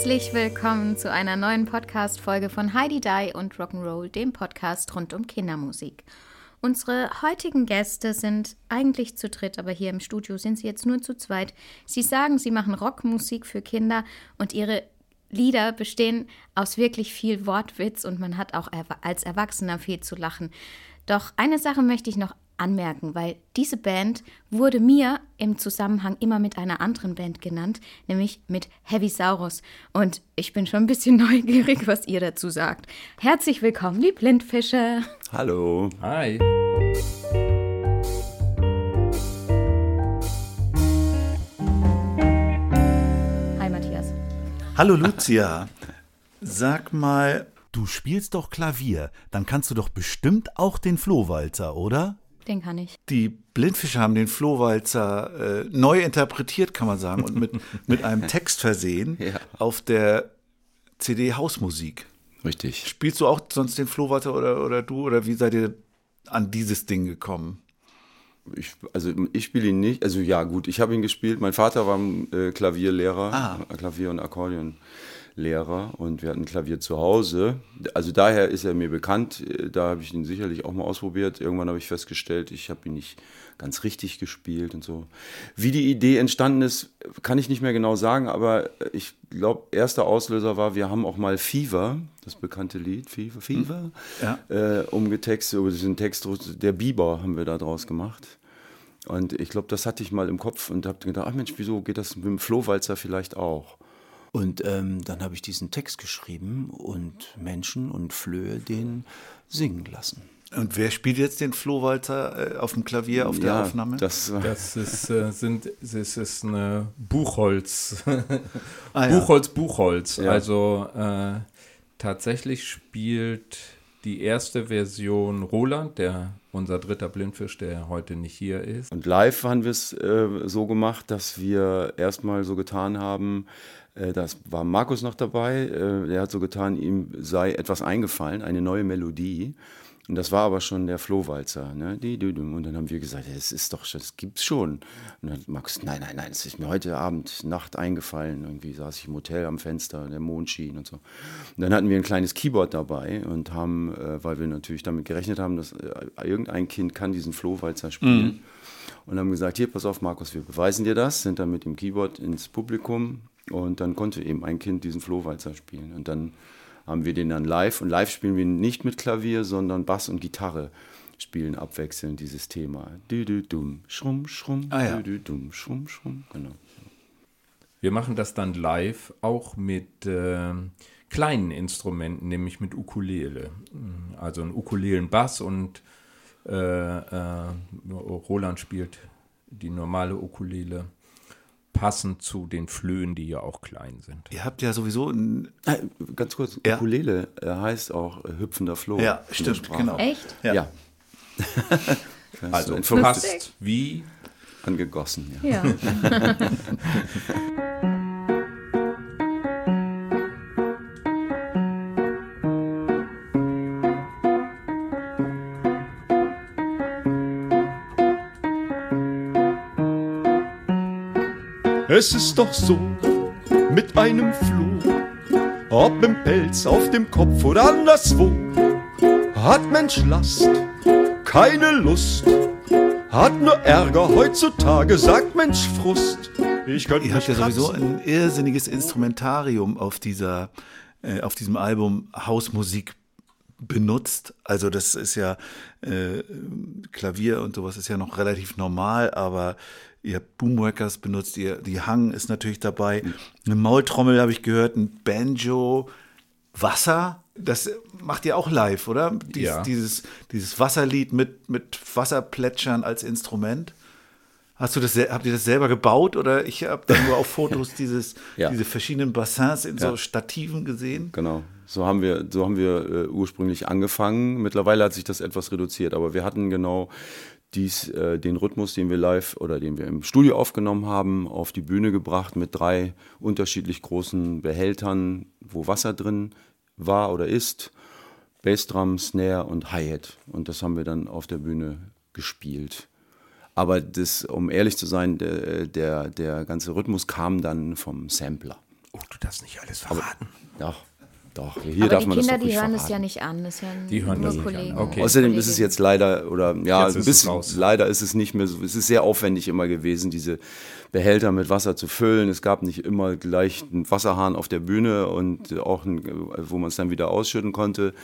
Herzlich willkommen zu einer neuen Podcast-Folge von Heidi Dai und Rock'n'Roll, dem Podcast rund um Kindermusik. Unsere heutigen Gäste sind eigentlich zu dritt, aber hier im Studio sind sie jetzt nur zu zweit. Sie sagen, sie machen Rockmusik für Kinder und ihre Lieder bestehen aus wirklich viel Wortwitz und man hat auch als Erwachsener viel zu lachen. Doch eine Sache möchte ich noch anmerken, weil diese Band wurde mir im Zusammenhang immer mit einer anderen Band genannt, nämlich mit Heavy Saurus. Und ich bin schon ein bisschen neugierig, was ihr dazu sagt. Herzlich willkommen, die Blindfische. Hallo. Hi. Hi, Matthias. Hallo Lucia. Sag mal, du spielst doch Klavier, dann kannst du doch bestimmt auch den Flohwalzer, oder? Den kann ich. Die Blindfische haben den Flohwalzer äh, neu interpretiert, kann man sagen, und mit, mit einem Text versehen Ja. auf der CD Hausmusik. Richtig. Spielst du auch sonst den Flohwalzer oder, oder du? Oder wie seid ihr an dieses Ding gekommen? Ich, also ich spiele ihn nicht. Also ja, gut, ich habe ihn gespielt. Mein Vater war äh, Klavierlehrer, Ah. Klavier- und Akkordeonlehrer und wir hatten Klavier zu Hause. Also daher ist er mir bekannt. Da habe ich ihn sicherlich auch mal ausprobiert. Irgendwann habe ich festgestellt, ich habe ihn nicht ganz richtig gespielt und so. Wie die Idee entstanden ist, kann ich nicht mehr genau sagen, aber ich glaube, erster Auslöser war, wir haben auch mal Fever, das bekannte Lied, Fever, Fever, Ja. äh, umgetextet, über diesen Text, der Biber haben wir da draus gemacht. Und ich glaube, das hatte ich mal im Kopf und habe gedacht, ach Mensch, wieso geht das mit dem Flohwalzer vielleicht auch? Und ähm, dann habe ich diesen Text geschrieben und Menschen und Flöhe den singen lassen. Und wer spielt jetzt den Flohwalzer äh, auf dem Klavier auf der ja, Aufnahme? Das, Das ist, äh, sind, das ist eine Buchholz. Ah, ja. Buchholz, Buchholz. Ja. Also äh, tatsächlich spielt die erste Version Roland, der unser dritter Blindfisch, der heute nicht hier ist. Und live haben wir es äh, so gemacht, dass wir erstmal so getan haben, äh, das war Markus noch dabei, äh, der hat so getan, ihm sei etwas eingefallen, eine neue Melodie. Und das war aber schon der Flohwalzer. Ne? Und dann haben wir gesagt, das ist doch, schon- das gibt's schon. Und dann hat Markus, nein, nein, nein, es ist mir heute Abend, Nacht eingefallen. Irgendwie saß ich im Hotel am Fenster, der Mond schien und so. Und dann hatten wir ein kleines Keyboard dabei und haben, äh, weil wir natürlich damit gerechnet haben, dass äh, irgendein Kind kann diesen Flohwalzer spielen. Und haben gesagt, hier, pass auf, Markus, wir beweisen dir das, sind dann mit dem Keyboard ins Publikum und dann konnte eben ein Kind diesen Flohwalzer spielen. Und dann haben wir den dann live und live spielen wir nicht mit Klavier, sondern Bass und Gitarre spielen abwechselnd dieses Thema. Dü dü dum, schrumm, schrumm, Ah, ja. dü dü dum, schrumm, schrumm. Genau. Wir machen das dann live auch mit ähm, kleinen Instrumenten, nämlich mit Ukulele. Also ein Ukulelenbass und äh, äh, Roland spielt die normale Ukulele, passend zu den Flöhen, die ja auch klein sind. Ihr habt ja sowieso ein. Ah, ganz kurz, Ja. Ukulele äh, heißt auch äh, hüpfender Floh. Ja, stimmt, genau. Echt? Ja. Ja. Also passt wie angegossen. Ja. Ja. Es ist doch so, mit einem Floh, ob im Pelz, auf dem Kopf oder anderswo, hat Mensch Last, keine Lust, hat nur Ärger heutzutage, sagt Mensch Frust. Ich könnte Ihr habt ja sowieso ein irrsinniges Instrumentarium auf dieser, äh, auf diesem Album Hausmusik benutzt. Also das ist ja äh, Klavier und sowas ist ja noch relativ normal, aber ihr habt Boomworkers benutzt, ihr, die Hang ist natürlich dabei. Eine Maultrommel habe ich gehört, ein Banjo, Wasser. Das macht ihr auch live, oder? Dies, Ja. Dieses, dieses Wasserlied mit, mit Wasserplätschern als Instrument. Hast du das, habt ihr das selber gebaut oder ich habe dann nur auf Fotos dieses, Ja. diese verschiedenen Bassins in so Ja. Stativen gesehen? Genau. So haben wir, so haben wir äh, ursprünglich angefangen. Mittlerweile hat sich das etwas reduziert, aber wir hatten genau dies, äh, den Rhythmus, den wir live oder den wir im Studio aufgenommen haben, auf die Bühne gebracht mit drei unterschiedlich großen Behältern, wo Wasser drin war oder ist. Bassdrum, Snare und Hi-Hat. Und das haben wir dann auf der Bühne gespielt. Aber das, um ehrlich zu sein, der, der, der ganze Rhythmus kam dann vom Sampler. Oh, du darfst nicht alles verraten. Doch, doch. Hier Aber darf die man Kinder, das doch die hören es verraten. ja nicht an. Das ist ja Die hören nur das nicht an. Kollegen. Okay. Außerdem ist es jetzt leider, oder ja, Jetzt ein ist es bisschen, raus. leider ist es nicht mehr so, es ist sehr aufwendig immer gewesen, diese Behälter mit Wasser zu füllen. Es gab nicht immer gleich einen Wasserhahn auf der Bühne und auch, ein, wo man es dann wieder ausschütten konnte.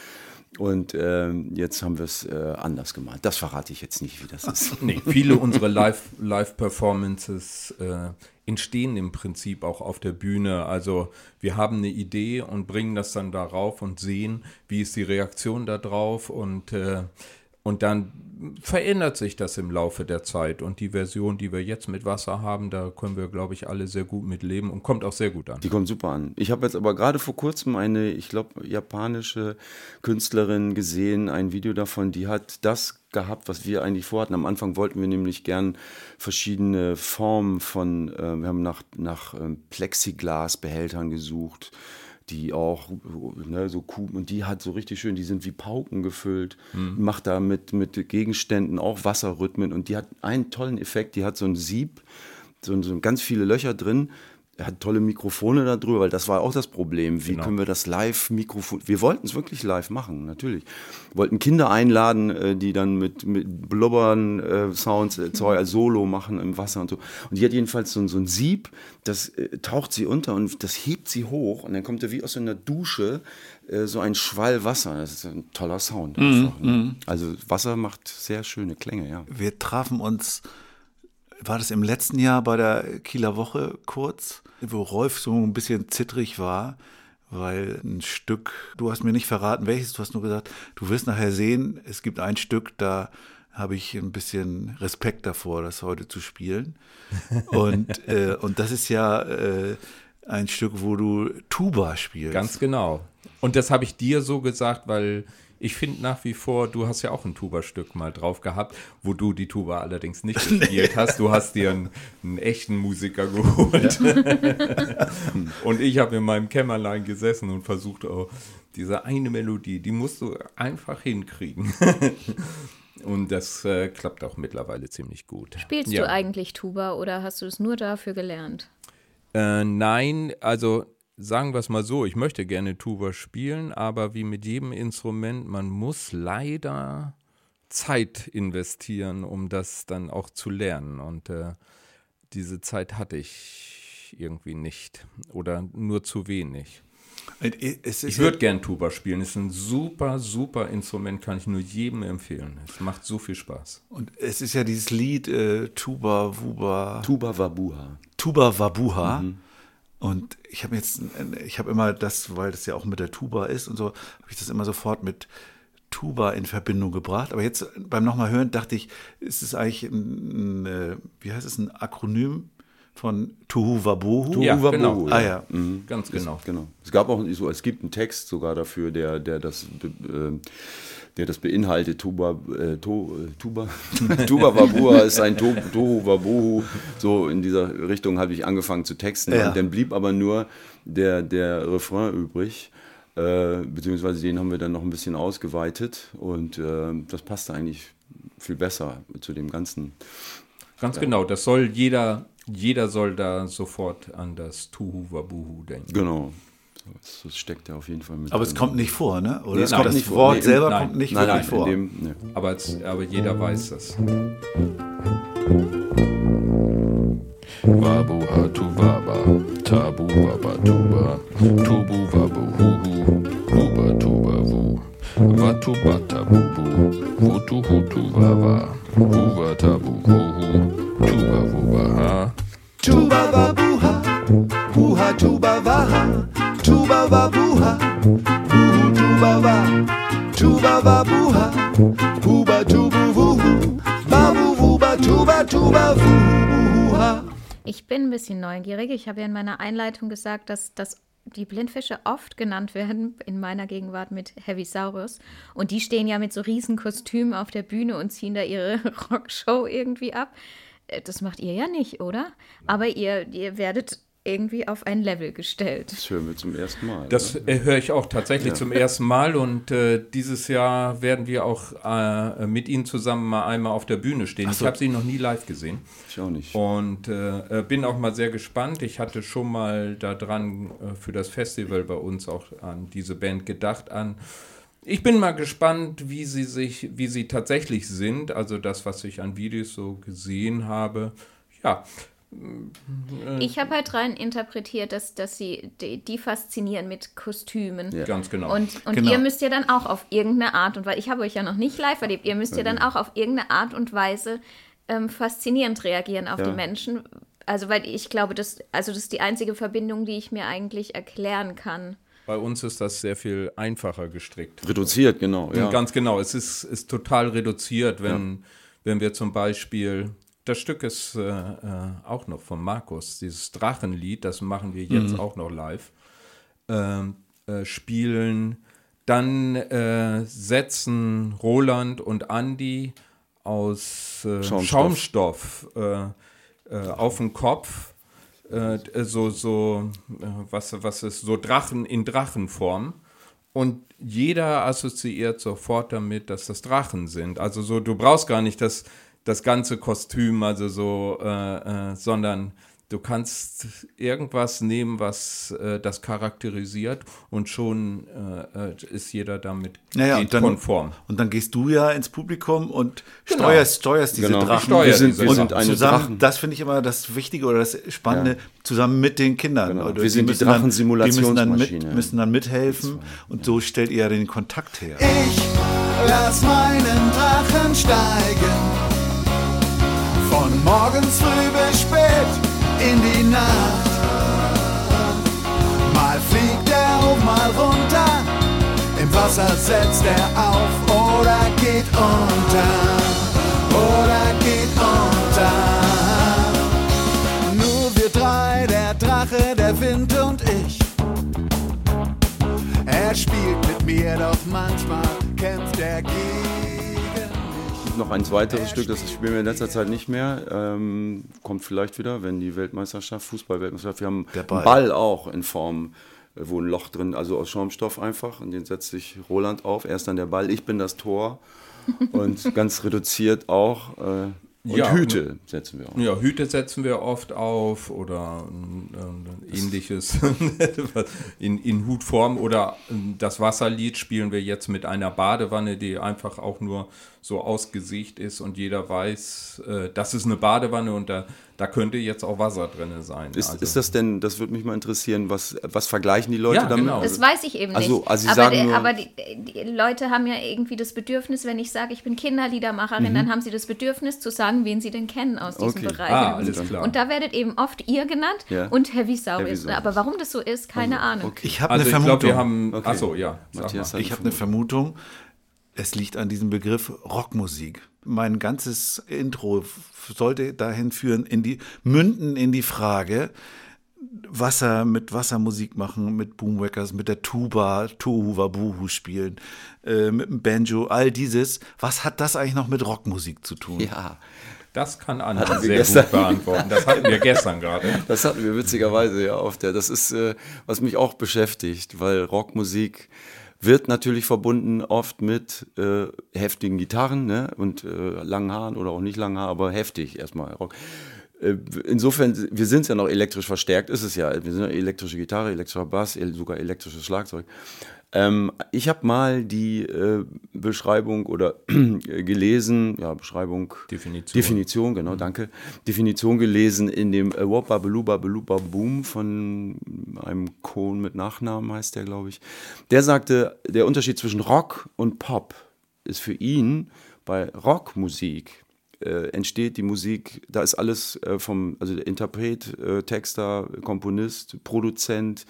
Und ähm, jetzt haben wir es äh, anders gemacht. Das verrate ich jetzt nicht, wie das ist. Nee, viele unserer Live- Live-Performances äh, entstehen im Prinzip auch auf der Bühne. Also wir haben eine Idee und bringen das dann darauf und sehen, wie ist die Reaktion darauf und, äh, und dann verändert sich das im Laufe der Zeit. Und die Version, die wir jetzt mit Wasser haben, da können wir, glaube ich, alle sehr gut mit leben und kommt auch sehr gut an. Die kommt super an. Ich habe jetzt aber gerade vor kurzem eine, ich glaube, japanische Künstlerin gesehen, ein Video davon, die hat das gehabt, was wir eigentlich vorhatten. Am Anfang wollten wir nämlich gern verschiedene Formen von, äh, wir haben nach, nach ähm, Plexiglasbehältern gesucht, die auch ne, so Kuben und die hat so richtig schön, die sind wie Pauken gefüllt, macht da mit, mit Gegenständen auch Wasserrhythmen und die hat einen tollen Effekt, die hat so ein Sieb, so, so ganz viele Löcher drin. Er hat tolle Mikrofone da drüber, weil das war auch das Problem. Wie Genau. können wir das live Mikrofon? Wir wollten es wirklich live machen, natürlich. Wir wollten Kinder einladen, äh, die dann mit, mit Blubbern, äh, Sounds, äh, Zeug, als Solo machen im Wasser und so. Und die hat jedenfalls so, ein- so ein Sieb, das äh, taucht sie unter und das hebt sie hoch und dann kommt da wie aus so einer Dusche äh, so ein Schwall Wasser. Das ist ein toller Sound einfach. ne? Also Wasser macht sehr schöne Klänge, ja. Wir trafen uns, war das im letzten Jahr bei der Kieler Woche kurz, wo Rolf so ein bisschen zittrig war, weil ein Stück, du hast mir nicht verraten, welches, du hast nur gesagt, du wirst nachher sehen, es gibt ein Stück, da habe ich ein bisschen Respekt davor, das heute zu spielen. Und, äh, und das ist ja äh, ein Stück, wo du Tuba spielst. Ganz genau. Und das habe ich dir so gesagt, weil ich finde nach wie vor, du hast ja auch ein Tuba-Stück mal drauf gehabt, wo du die Tuba allerdings nicht gespielt hast. Du hast dir einen, einen echten Musiker geholt. und ich habe in meinem Kämmerlein gesessen und versucht, oh, diese eine Melodie, die musst du einfach hinkriegen. und das äh, klappt auch mittlerweile ziemlich gut. Spielst Ja. du eigentlich Tuba oder hast du es nur dafür gelernt? Äh, nein, also sagen wir es mal so, ich möchte gerne Tuba spielen, aber wie mit jedem Instrument, man muss leider Zeit investieren, um das dann auch zu lernen. Und äh, diese Zeit hatte ich irgendwie nicht oder nur zu wenig. Es ist Ich würde gern Tuba spielen. Es ist ein super, super Instrument, kann ich nur jedem empfehlen. Es macht so viel Spaß. Und es ist ja dieses Lied äh, Tuba Wuba Tuba Wabuha. Tuba Wabuha. Mhm. Und ich habe jetzt, ich habe immer das, weil das ja auch mit der Tuba ist und so, habe ich das immer sofort mit Tuba in Verbindung gebracht. Aber jetzt beim nochmal hören dachte ich, ist es eigentlich ein, ein, äh, wie heißt es, ein Akronym von Tuhu Wabohu? Ja, Tuba genau. Wabuhu, Ah ja. Ganz genau. Genau. Es gab auch so, es gibt einen Text sogar dafür, der, der das, äh, der das beinhaltet. Tuba, äh, to, äh, Tuba, Tuba Wabua ist ein to, Tohu Wabohu. So in dieser Richtung habe ich angefangen zu texten. Ja. Und dann blieb aber nur der, der Refrain übrig. Äh, beziehungsweise den haben wir dann noch ein bisschen ausgeweitet und äh, das passte eigentlich viel besser zu dem Ganzen. Ganz genau. Das soll jeder, jeder soll da sofort an das Tuhu Wabuhu denken. Genau. Das, das steckt ja auf jeden Fall mit. Aber es kommt nicht vor, ne? Oder Nee, es das kommt nicht vor. Wort Nee, selber nein. kommt nicht Nein, wirklich nein, vor. dem, ne. Aber, es- aber jeder weiß das. Wabu hatu waba, tabu waba tuba, tubu wabu huhu, huba tuba wu, watu bata bubu, wutu hutu waba, huwa Ich habe ja in meiner Einleitung gesagt, dass, dass die Blindfische oft genannt werden, in meiner Gegenwart mit Heavisaurus. Und die stehen ja mit so riesen Kostümen auf der Bühne und ziehen da ihre Rockshow irgendwie ab. Äh, Das macht ihr ja nicht, oder? Aber ihr, ihr werdet irgendwie auf ein Level gestellt. Das hören wir zum ersten Mal. Das äh, höre ich auch tatsächlich zum ersten Mal und äh, dieses Jahr werden wir auch äh, mit Ihnen zusammen mal einmal auf der Bühne stehen. Ich habe Sie noch nie live gesehen ich auch nicht. und äh, äh, bin auch mal sehr gespannt. Ich hatte schon mal daran äh, für das Festival bei uns auch an diese Band gedacht an. Ich bin mal gespannt, wie sie sich, wie sie tatsächlich sind. Also das, was ich an Videos so gesehen habe. Ja, Ich habe halt rein interpretiert, dass, dass sie die, die faszinieren mit Kostümen. ganz genau. Und, und Genau. ihr müsst ja dann auch auf irgendeine Art und Weise, ich habe euch ja noch nicht live erlebt, ihr müsst ja dann auch auf irgendeine Art und Weise ähm, faszinierend reagieren auf Ja. die Menschen. Also, weil ich glaube, das, also das ist die einzige Verbindung, die ich mir eigentlich erklären kann. Bei uns ist das sehr viel einfacher gestrickt. Reduziert, genau. Ja. Ganz genau. Es ist, ist total reduziert, wenn, wenn wir zum Beispiel, das Stück ist äh, äh, auch noch von Markus, dieses Drachenlied, das machen wir jetzt auch noch live, ähm, äh, spielen. Dann äh, setzen Roland und Andy aus äh, Schaumstoff. Schaumstoff, äh, auf den Kopf so, so was, was ist, so Drachen in Drachenform. Und jeder assoziiert sofort damit, dass das Drachen sind. Also so, du brauchst gar nicht das, das ganze Kostüm, also so, äh, äh, sondern du kannst irgendwas nehmen, was äh, das charakterisiert und schon äh, äh, ist jeder damit Naja, und dann, konform. Und dann gehst du ja ins Publikum und Genau. steuerst, steuerst diese Genau. Drachen. Ich steuere wir sind, diese wir und sind eine zusammen, Drachen. das finde ich immer das Wichtige oder das Spannende, zusammen mit den Kindern. Genau. Wir sind die müssen dann- Drachensimulationsmaschine. Die müssen dann, mit, müssen dann mithelfen und so stellt ihr den Kontakt her. Ich lass meinen Drachen steigen. Morgens früh bis spät in die Nacht. Mal fliegt er hoch, mal runter. Im Wasser setzt er auf oder geht unter. Oder geht unter. Nur wir drei, der Drache, der Wind und ich. Er spielt mit mir, doch manchmal kämpft er gegen noch ein weiteres Stück, das spielen wir in letzter Zeit nicht mehr. Ähm, kommt vielleicht wieder, wenn die Weltmeisterschaft, Fußball-Weltmeisterschaft, wir haben Der Ball. einen Ball auch in Form, äh, wo ein Loch drin, also aus Schaumstoff einfach, und den setzt sich Roland auf. Er ist dann der Ball, ich bin das Tor. Und ganz reduziert auch. Äh, und Ja, Hüte setzen wir auch. Ja, Hüte setzen wir oft auf oder äh, ähnliches in, in Hutform oder ähm, das Wasserlied spielen wir jetzt mit einer Badewanne, die einfach auch nur so ausgesicht ist und jeder weiß, äh, das ist eine Badewanne und da, da könnte jetzt auch Wasser drin sein. Ist, Also- ist das denn, das würde mich mal interessieren, was, was vergleichen die Leute Ja, damit? genau. Das weiß ich eben nicht. Also- also Sie aber sagen der- nur- aber die, die Leute haben ja irgendwie das Bedürfnis, wenn ich sage, ich bin Kinderliedermacherin, dann haben sie das Bedürfnis zu sagen, wen sie denn kennen aus diesem Okay. Bereich. Ah, alles klar. Und da werdet eben oft ihr genannt Ja. und Heavy. Heavy Saurus. Aber warum das so ist, keine Ahnung. Ich habe also eine ich Vermutung. glaube, wir haben. Okay. Achso, ja. Ich habe eine Vermutung, es liegt an diesem Begriff Rockmusik. Mein ganzes Intro sollte dahin führen, in die, münden in die Frage, Wasser mit Wassermusik machen, mit Boomwackers, mit der Tuba, Tohu Wabuhu spielen, äh, mit dem Banjo, all dieses. Was hat das eigentlich noch mit Rockmusik zu tun? Ja, Das kann Anna Hatten wir sehr gestern. gut beantworten. Das hatten wir gestern gerade. Das hatten wir witzigerweise ja auf der. Das ist, äh, was mich auch beschäftigt, weil Rockmusik wird natürlich verbunden oft mit äh, heftigen Gitarren ne? und äh, langen Haaren oder auch nicht langen Haaren, aber heftig erstmal Rock. Äh, Insofern, wir sind ja noch elektrisch verstärkt, ist es ja. Wir sind ja elektrische Gitarre, elektrischer Bass, sogar elektrisches Schlagzeug. Ähm, ich habe mal die äh, Beschreibung oder gelesen, ja, Beschreibung, Definition. Definition, genau, danke. Definition gelesen in dem äh, Woppa Beluba Beluba Boom von einem Kohn mit Nachnamen, heißt der, glaube ich. Der sagte, der Unterschied zwischen Rock und Pop ist für ihn bei Rockmusik äh, entsteht die Musik, da ist alles äh, vom, also der Interpret, äh, Texter, Komponist, Produzent,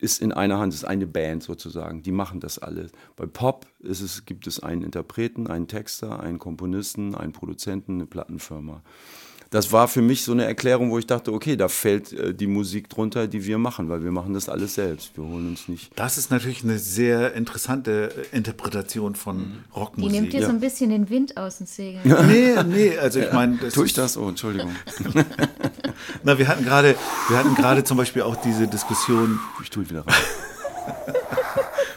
ist in einer Hand, ist eine Band sozusagen, die machen das alles. Bei Pop ist es, gibt es einen Interpreten, einen Texter, einen Komponisten, einen Produzenten, eine Plattenfirma. Das war für mich so eine Erklärung, wo ich dachte, okay, da fällt äh, die Musik drunter, die wir machen, weil wir machen das alles selbst. Wir holen uns nicht. Das ist natürlich eine sehr interessante äh, Interpretation von Die Rockmusik. nimmt dir so ein bisschen den Wind aus den Segeln. Nee, nee, also ich meine, das Tue ich das? Oh, Entschuldigung. Na, wir hatten gerade, wir hatten gerade zum Beispiel auch diese Diskussion, Ich tue wieder rein.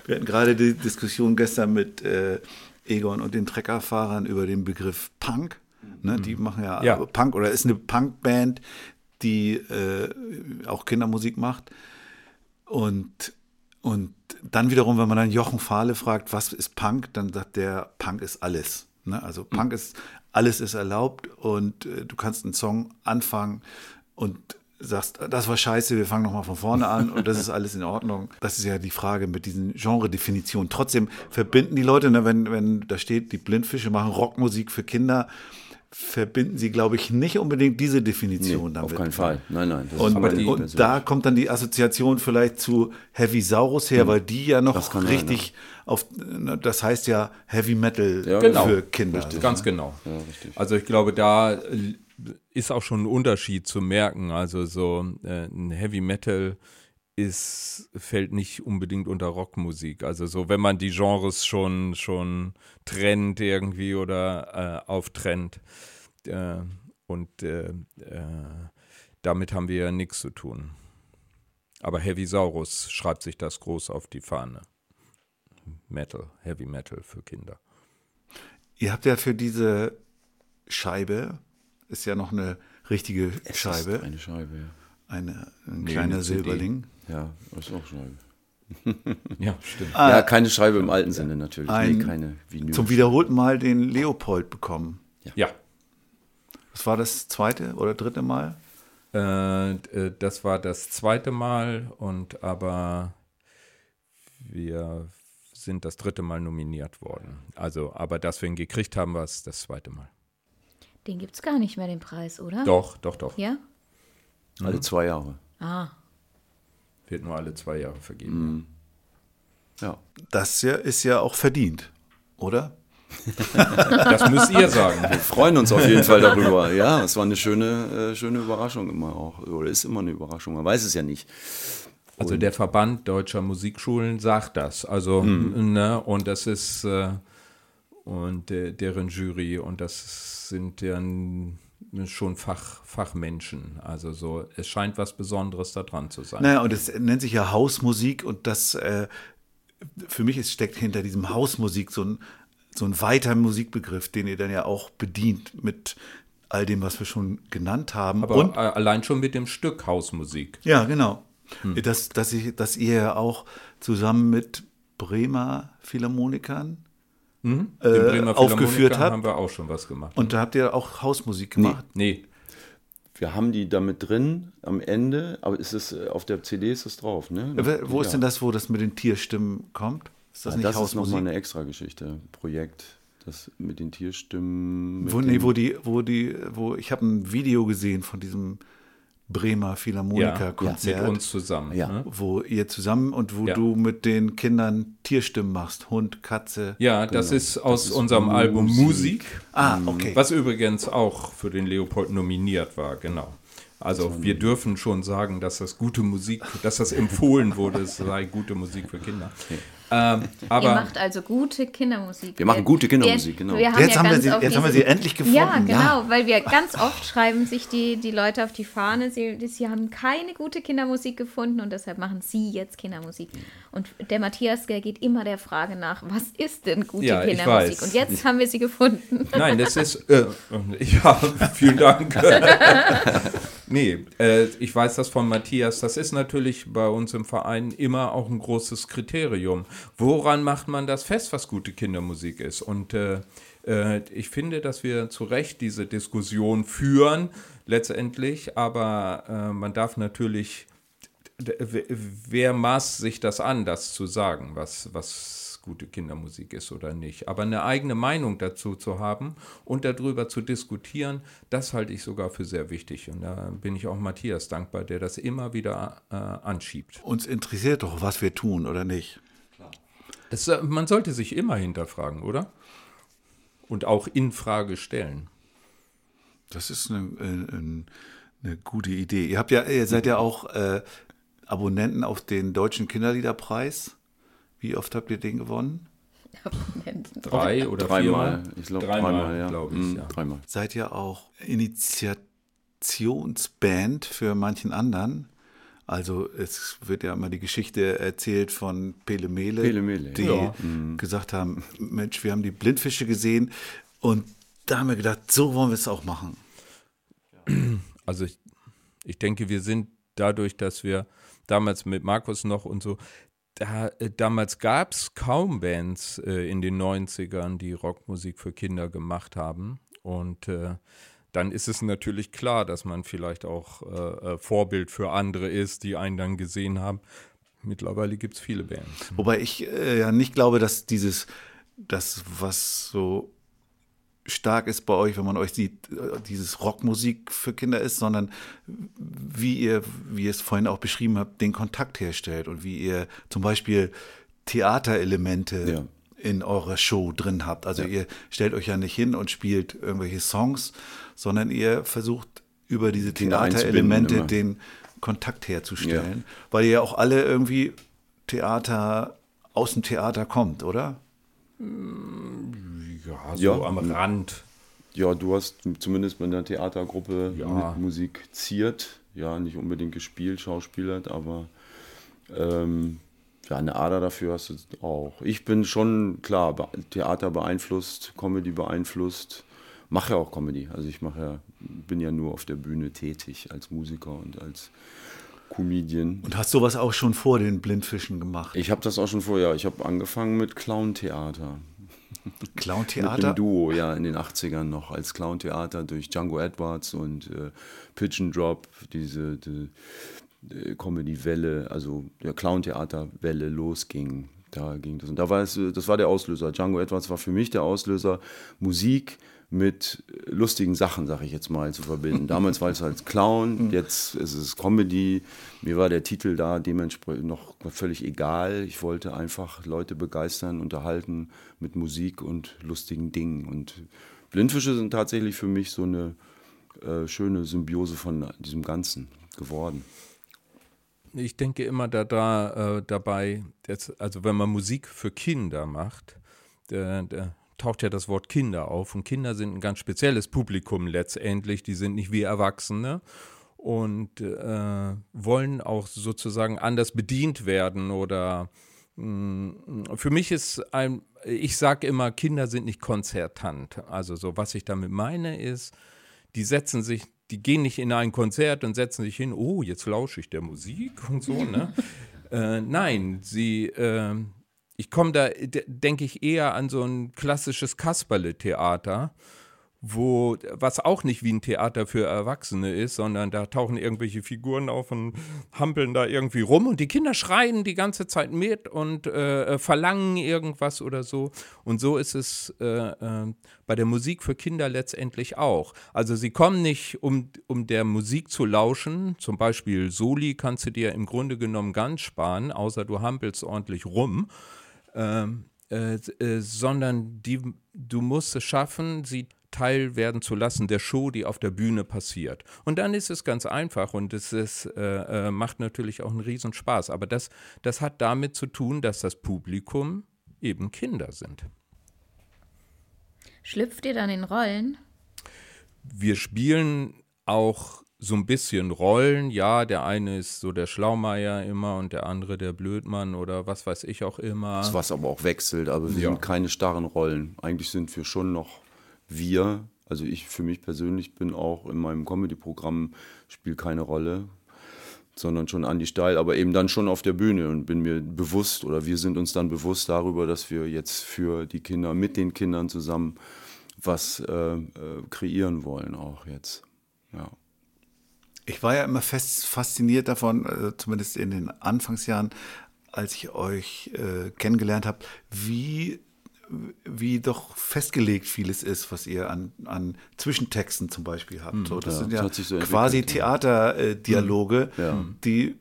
wir hatten gerade die Diskussion gestern mit äh, Egon und den Treckerfahrern über den Begriff Punk. Ne, die machen ja, Ja. Punk oder ist eine Punkband, die äh, auch Kindermusik macht. Und, und dann wiederum, wenn man dann Jochen Fahle fragt, was ist Punk, dann sagt der, Punk ist alles. Ne? Also Punk ist, alles ist erlaubt und äh, du kannst einen Song anfangen und sagst, das war scheiße, wir fangen nochmal von vorne an und das ist alles in Ordnung. Das ist ja die Frage mit diesen Genre-Definitionen. Trotzdem verbinden die Leute, ne, wenn, wenn da steht, die Blindfische machen Rockmusik für Kinder, verbinden sie, glaube ich, nicht unbedingt diese Nee, Definition damit. auf keinen Fall. Nein, nein. Das Und, die- und da kommt dann die Assoziation vielleicht zu Heavy Saurus her, weil die ja Das noch richtig auf, das heißt ja Heavy Metal Ja, Genau. für Kinder. Ganz genau. Ja, richtig. Also ich glaube, da äh, ist auch schon ein Unterschied zu merken. Also so äh, ein Heavy Metal ist, fällt nicht unbedingt unter Rockmusik. Also so, wenn man die Genres schon, schon trennt irgendwie oder äh, auftrennt. Äh, und äh, äh, damit haben wir ja nichts zu tun. Aber Heavy Saurus schreibt sich das groß auf die Fahne. Metal, Heavy Metal für Kinder. Ihr habt ja für diese Scheibe, ist ja noch eine richtige Es Scheibe, Ist eine Scheibe, ja. Eine, ein Nee, kleiner. Silberling. Ja, das ist auch Scheibe. Ja, stimmt. ja, keine Scheibe im alten Sinne natürlich. ein- nee, keine Vinyl. Zum wiederholten Mal den Leopold bekommen. Ja. Das war das zweite oder dritte Mal? Äh, äh, das war das zweite Mal und aber wir sind das dritte Mal nominiert worden. Also, aber dass wir ihn gekriegt haben, war es das zweite Mal. Den gibt es gar nicht mehr, den Preis, oder? Doch, doch, doch. Ja? Alle zwei Jahre. Ah, Wird nur alle zwei Jahre vergeben. Ja. Das ja, ist ja auch verdient, oder? Das müsst ihr sagen. Wir freuen uns auf jeden Fall darüber. Ja, es war eine schöne, äh, schöne Überraschung immer auch. Oder ist immer eine Überraschung. Man weiß es ja nicht. Also der Verband deutscher Musikschulen sagt das. Also, ne, und das ist äh, und äh, deren Jury und das sind dann schon Fach, Fachmenschen. Also so, es scheint was Besonderes da dran zu sein. Naja, und es nennt sich ja Hausmusik und das äh, für mich ist, steckt hinter diesem Hausmusik so ein, so ein weiter Musikbegriff, den ihr dann ja auch bedient mit all dem, was wir schon genannt haben. Aber und allein schon mit dem Stück Hausmusik. ja, genau. Dass, dass, ich, dass ihr ja auch zusammen mit Bremer Philharmonikern Den äh, Bremer aufgeführt habt. haben wir auch schon was gemacht. Und da habt ihr auch Hausmusik gemacht. nee, Wir haben die damit drin am Ende, aber ist es äh, auf der CD ist es drauf, ne? Äh, Wo ist Ja. denn das, wo das mit den Tierstimmen kommt? Ist das Ah, nicht das ist Hausmusik? nochmal eine extra Geschichte. Projekt, das mit den Tierstimmen. Mit Wo, nee, wo die, wo die, wo ich habe ein Video gesehen von diesem Bremer ja, Philharmoniker-Konzert, mit uns zusammen. Ja. Ne? wo ihr zusammen und wo Ja. du mit den Kindern Tierstimmen machst, Hund, Katze. Ja, das ist aus unserem Album Musik, Ah, okay. was übrigens auch für den Leopold nominiert war, genau. Also wir dürfen schon sagen, dass das gute Musik, dass das empfohlen wurde, es sei gute Musik für Kinder. Ähm, ihr aber macht also gute Kindermusik. Wir machen gute Kindermusik, wir, genau. Wir haben Jetzt ja haben wir sie- jetzt haben wir sie endlich gefunden, Ja, genau, ja. weil wir ganz oft schreiben sich die, die Leute auf die Fahne, sie, sie haben keine gute Kindermusik gefunden und deshalb machen sie jetzt Kindermusik. Und der Matthias, der geht immer der Frage nach, was ist denn gute Ja, Kindermusik? Und jetzt haben wir sie gefunden. Nein, das ist. Äh, ja, vielen Dank. nee, äh, ich weiß das von Matthias. Das ist natürlich bei uns im Verein immer auch ein großes Kriterium. Woran macht man das fest, was gute Kindermusik ist? Und äh, äh, ich finde, dass wir zu Recht diese Diskussion führen, letztendlich. Aber äh, man darf natürlich. Wer maßt sich das an, das zu sagen, was, was gute Kindermusik ist oder nicht. Aber eine eigene Meinung dazu zu haben und darüber zu diskutieren, das halte ich sogar für sehr wichtig. Und da bin ich auch Matthias dankbar, der das immer wieder äh, anschiebt. Uns interessiert doch, was wir tun, oder nicht? Das, äh, man sollte sich immer hinterfragen, oder? Und auch in Frage stellen. Das ist eine, eine, eine, gute Idee. Ihr habt ja, ihr seid ja auch äh, Abonnenten auf den Deutschen Kinderliederpreis. Wie oft habt ihr den gewonnen? Drei oder dreimal. Ich glaube dreimal, dreimal, ja. glaube ich. Mhm, Ja. Dreimal. Seid ihr auch Initiationsband für manchen anderen? Also es wird ja immer die Geschichte erzählt von Pele Mele, Pele Mele, die ja. gesagt haben, Mensch, wir haben die Blindfische gesehen und da haben wir gedacht, so wollen wir es auch machen. Also ich, ich denke, wir sind dadurch, dass wir damals mit Markus noch und so, da, äh, damals gab es kaum Bands äh, in den 90ern, die Rockmusik für Kinder gemacht haben. Und äh, dann ist es natürlich klar, dass man vielleicht auch äh, äh, Vorbild für andere ist, die einen dann gesehen haben. Mittlerweile gibt es viele Bands. Wobei ich äh, ja nicht glaube, dass dieses, das, was so stark ist bei euch, wenn man euch sieht, äh, dieses Rockmusik für Kinder ist, sondern wie ihr, wie ihr es vorhin auch beschrieben habt, den Kontakt herstellt und wie ihr zum Beispiel Theaterelemente Ja. in eurer Show drin habt. Also ihr stellt euch ja nicht hin und spielt irgendwelche Songs, sondern ihr versucht über diese Theaterelemente den Kontakt herzustellen, weil ihr ja auch alle irgendwie Theater aus dem Theater kommt, oder? Ja, so Ja. am Rand. Ja, du hast zumindest mit einer Theatergruppe Ja. musiziert. Ja, nicht unbedingt gespielt, schauspielert, aber ähm, ja, eine Ader dafür hast du auch. Ich bin schon, klar, Theater beeinflusst, Comedy beeinflusst. Mache ja auch Comedy. Also ich mache ja, bin ja nur auf der Bühne tätig als Musiker und als Comedian. Und hast sowas auch schon vor den Blindfischen gemacht? Ich habe das auch schon vorher. Ich habe angefangen mit Clown-Theater. Mit einem Clown-Theater? Duo, ja, in den 80ern noch als Clown-Theater durch Django Edwards und äh, Pigeon Drop, diese die, die Comedy-Welle, also der Clown-Theater-Welle losging. Da ging das. Und da war es, äh, das war der Auslöser. Django Edwards war für mich der Auslöser, Musik mit lustigen Sachen, sag ich jetzt mal, zu verbinden. Damals war es als Clown, jetzt ist es Comedy. Mir war der Titel da dementsprechend noch völlig egal. Ich wollte einfach Leute begeistern, unterhalten mit Musik und lustigen Dingen. Und Blindfische sind tatsächlich für mich so eine äh, schöne Symbiose von diesem Ganzen geworden. Ich denke immer da, da äh, dabei, dass, also wenn man Musik für Kinder macht, da, da taucht ja das Wort Kinder auf und Kinder sind ein ganz spezielles Publikum letztendlich, die sind nicht wie Erwachsene und äh, wollen auch sozusagen anders bedient werden oder mh, für mich ist ein, ich sage immer, Kinder sind nicht konzertant. Also so, was ich damit meine ist, die setzen sich, die gehen nicht in ein Konzert und setzen sich hin, oh, jetzt lausche ich der Musik und so, ne? äh, nein, sie, äh, ich komme da, denke ich, eher an so ein klassisches Kasperle-Theater, wo, was auch nicht wie ein Theater für Erwachsene ist, sondern da tauchen irgendwelche Figuren auf und hampeln da irgendwie rum und die Kinder schreien die ganze Zeit mit und äh, verlangen irgendwas oder so. Und so ist es äh, äh, bei der Musik für Kinder letztendlich auch. Also sie kommen nicht, um, um der Musik zu lauschen, zum Beispiel Soli kannst du dir im Grunde genommen ganz sparen, außer du hampelst ordentlich rum. Ähm, äh, äh, sondern die, du musst es schaffen, sie Teil werden zu lassen der Show, die auf der Bühne passiert. Und dann ist es ganz einfach und es ist, äh, äh, macht natürlich auch einen Riesenspaß. Aber das, das hat damit zu tun, dass das Publikum eben Kinder sind. Schlüpft ihr dann in Rollen? Wir spielen auch so ein bisschen Rollen. Ja, der eine ist so der Schlaumeier immer und der andere der Blödmann oder was weiß ich auch immer. Was aber auch wechselt, aber wir Ja. sind keine starren Rollen. Eigentlich sind wir schon noch wir. Also ich für mich persönlich bin auch in meinem Comedy-Programm, spiele keine Rolle, sondern schon Andi Steil, aber eben dann schon auf der Bühne und bin mir bewusst oder wir sind uns dann bewusst darüber, dass wir jetzt für die Kinder, mit den Kindern zusammen was äh, äh, kreieren wollen auch jetzt. Ja. Ich war ja immer fest fasziniert davon, äh, zumindest in den Anfangsjahren, als ich euch äh, kennengelernt habe, wie, wie doch festgelegt vieles ist, was ihr an, an Zwischentexten zum Beispiel habt. so, das ja, sind das ja sich so quasi ja. Theaterdialoge, Ja. die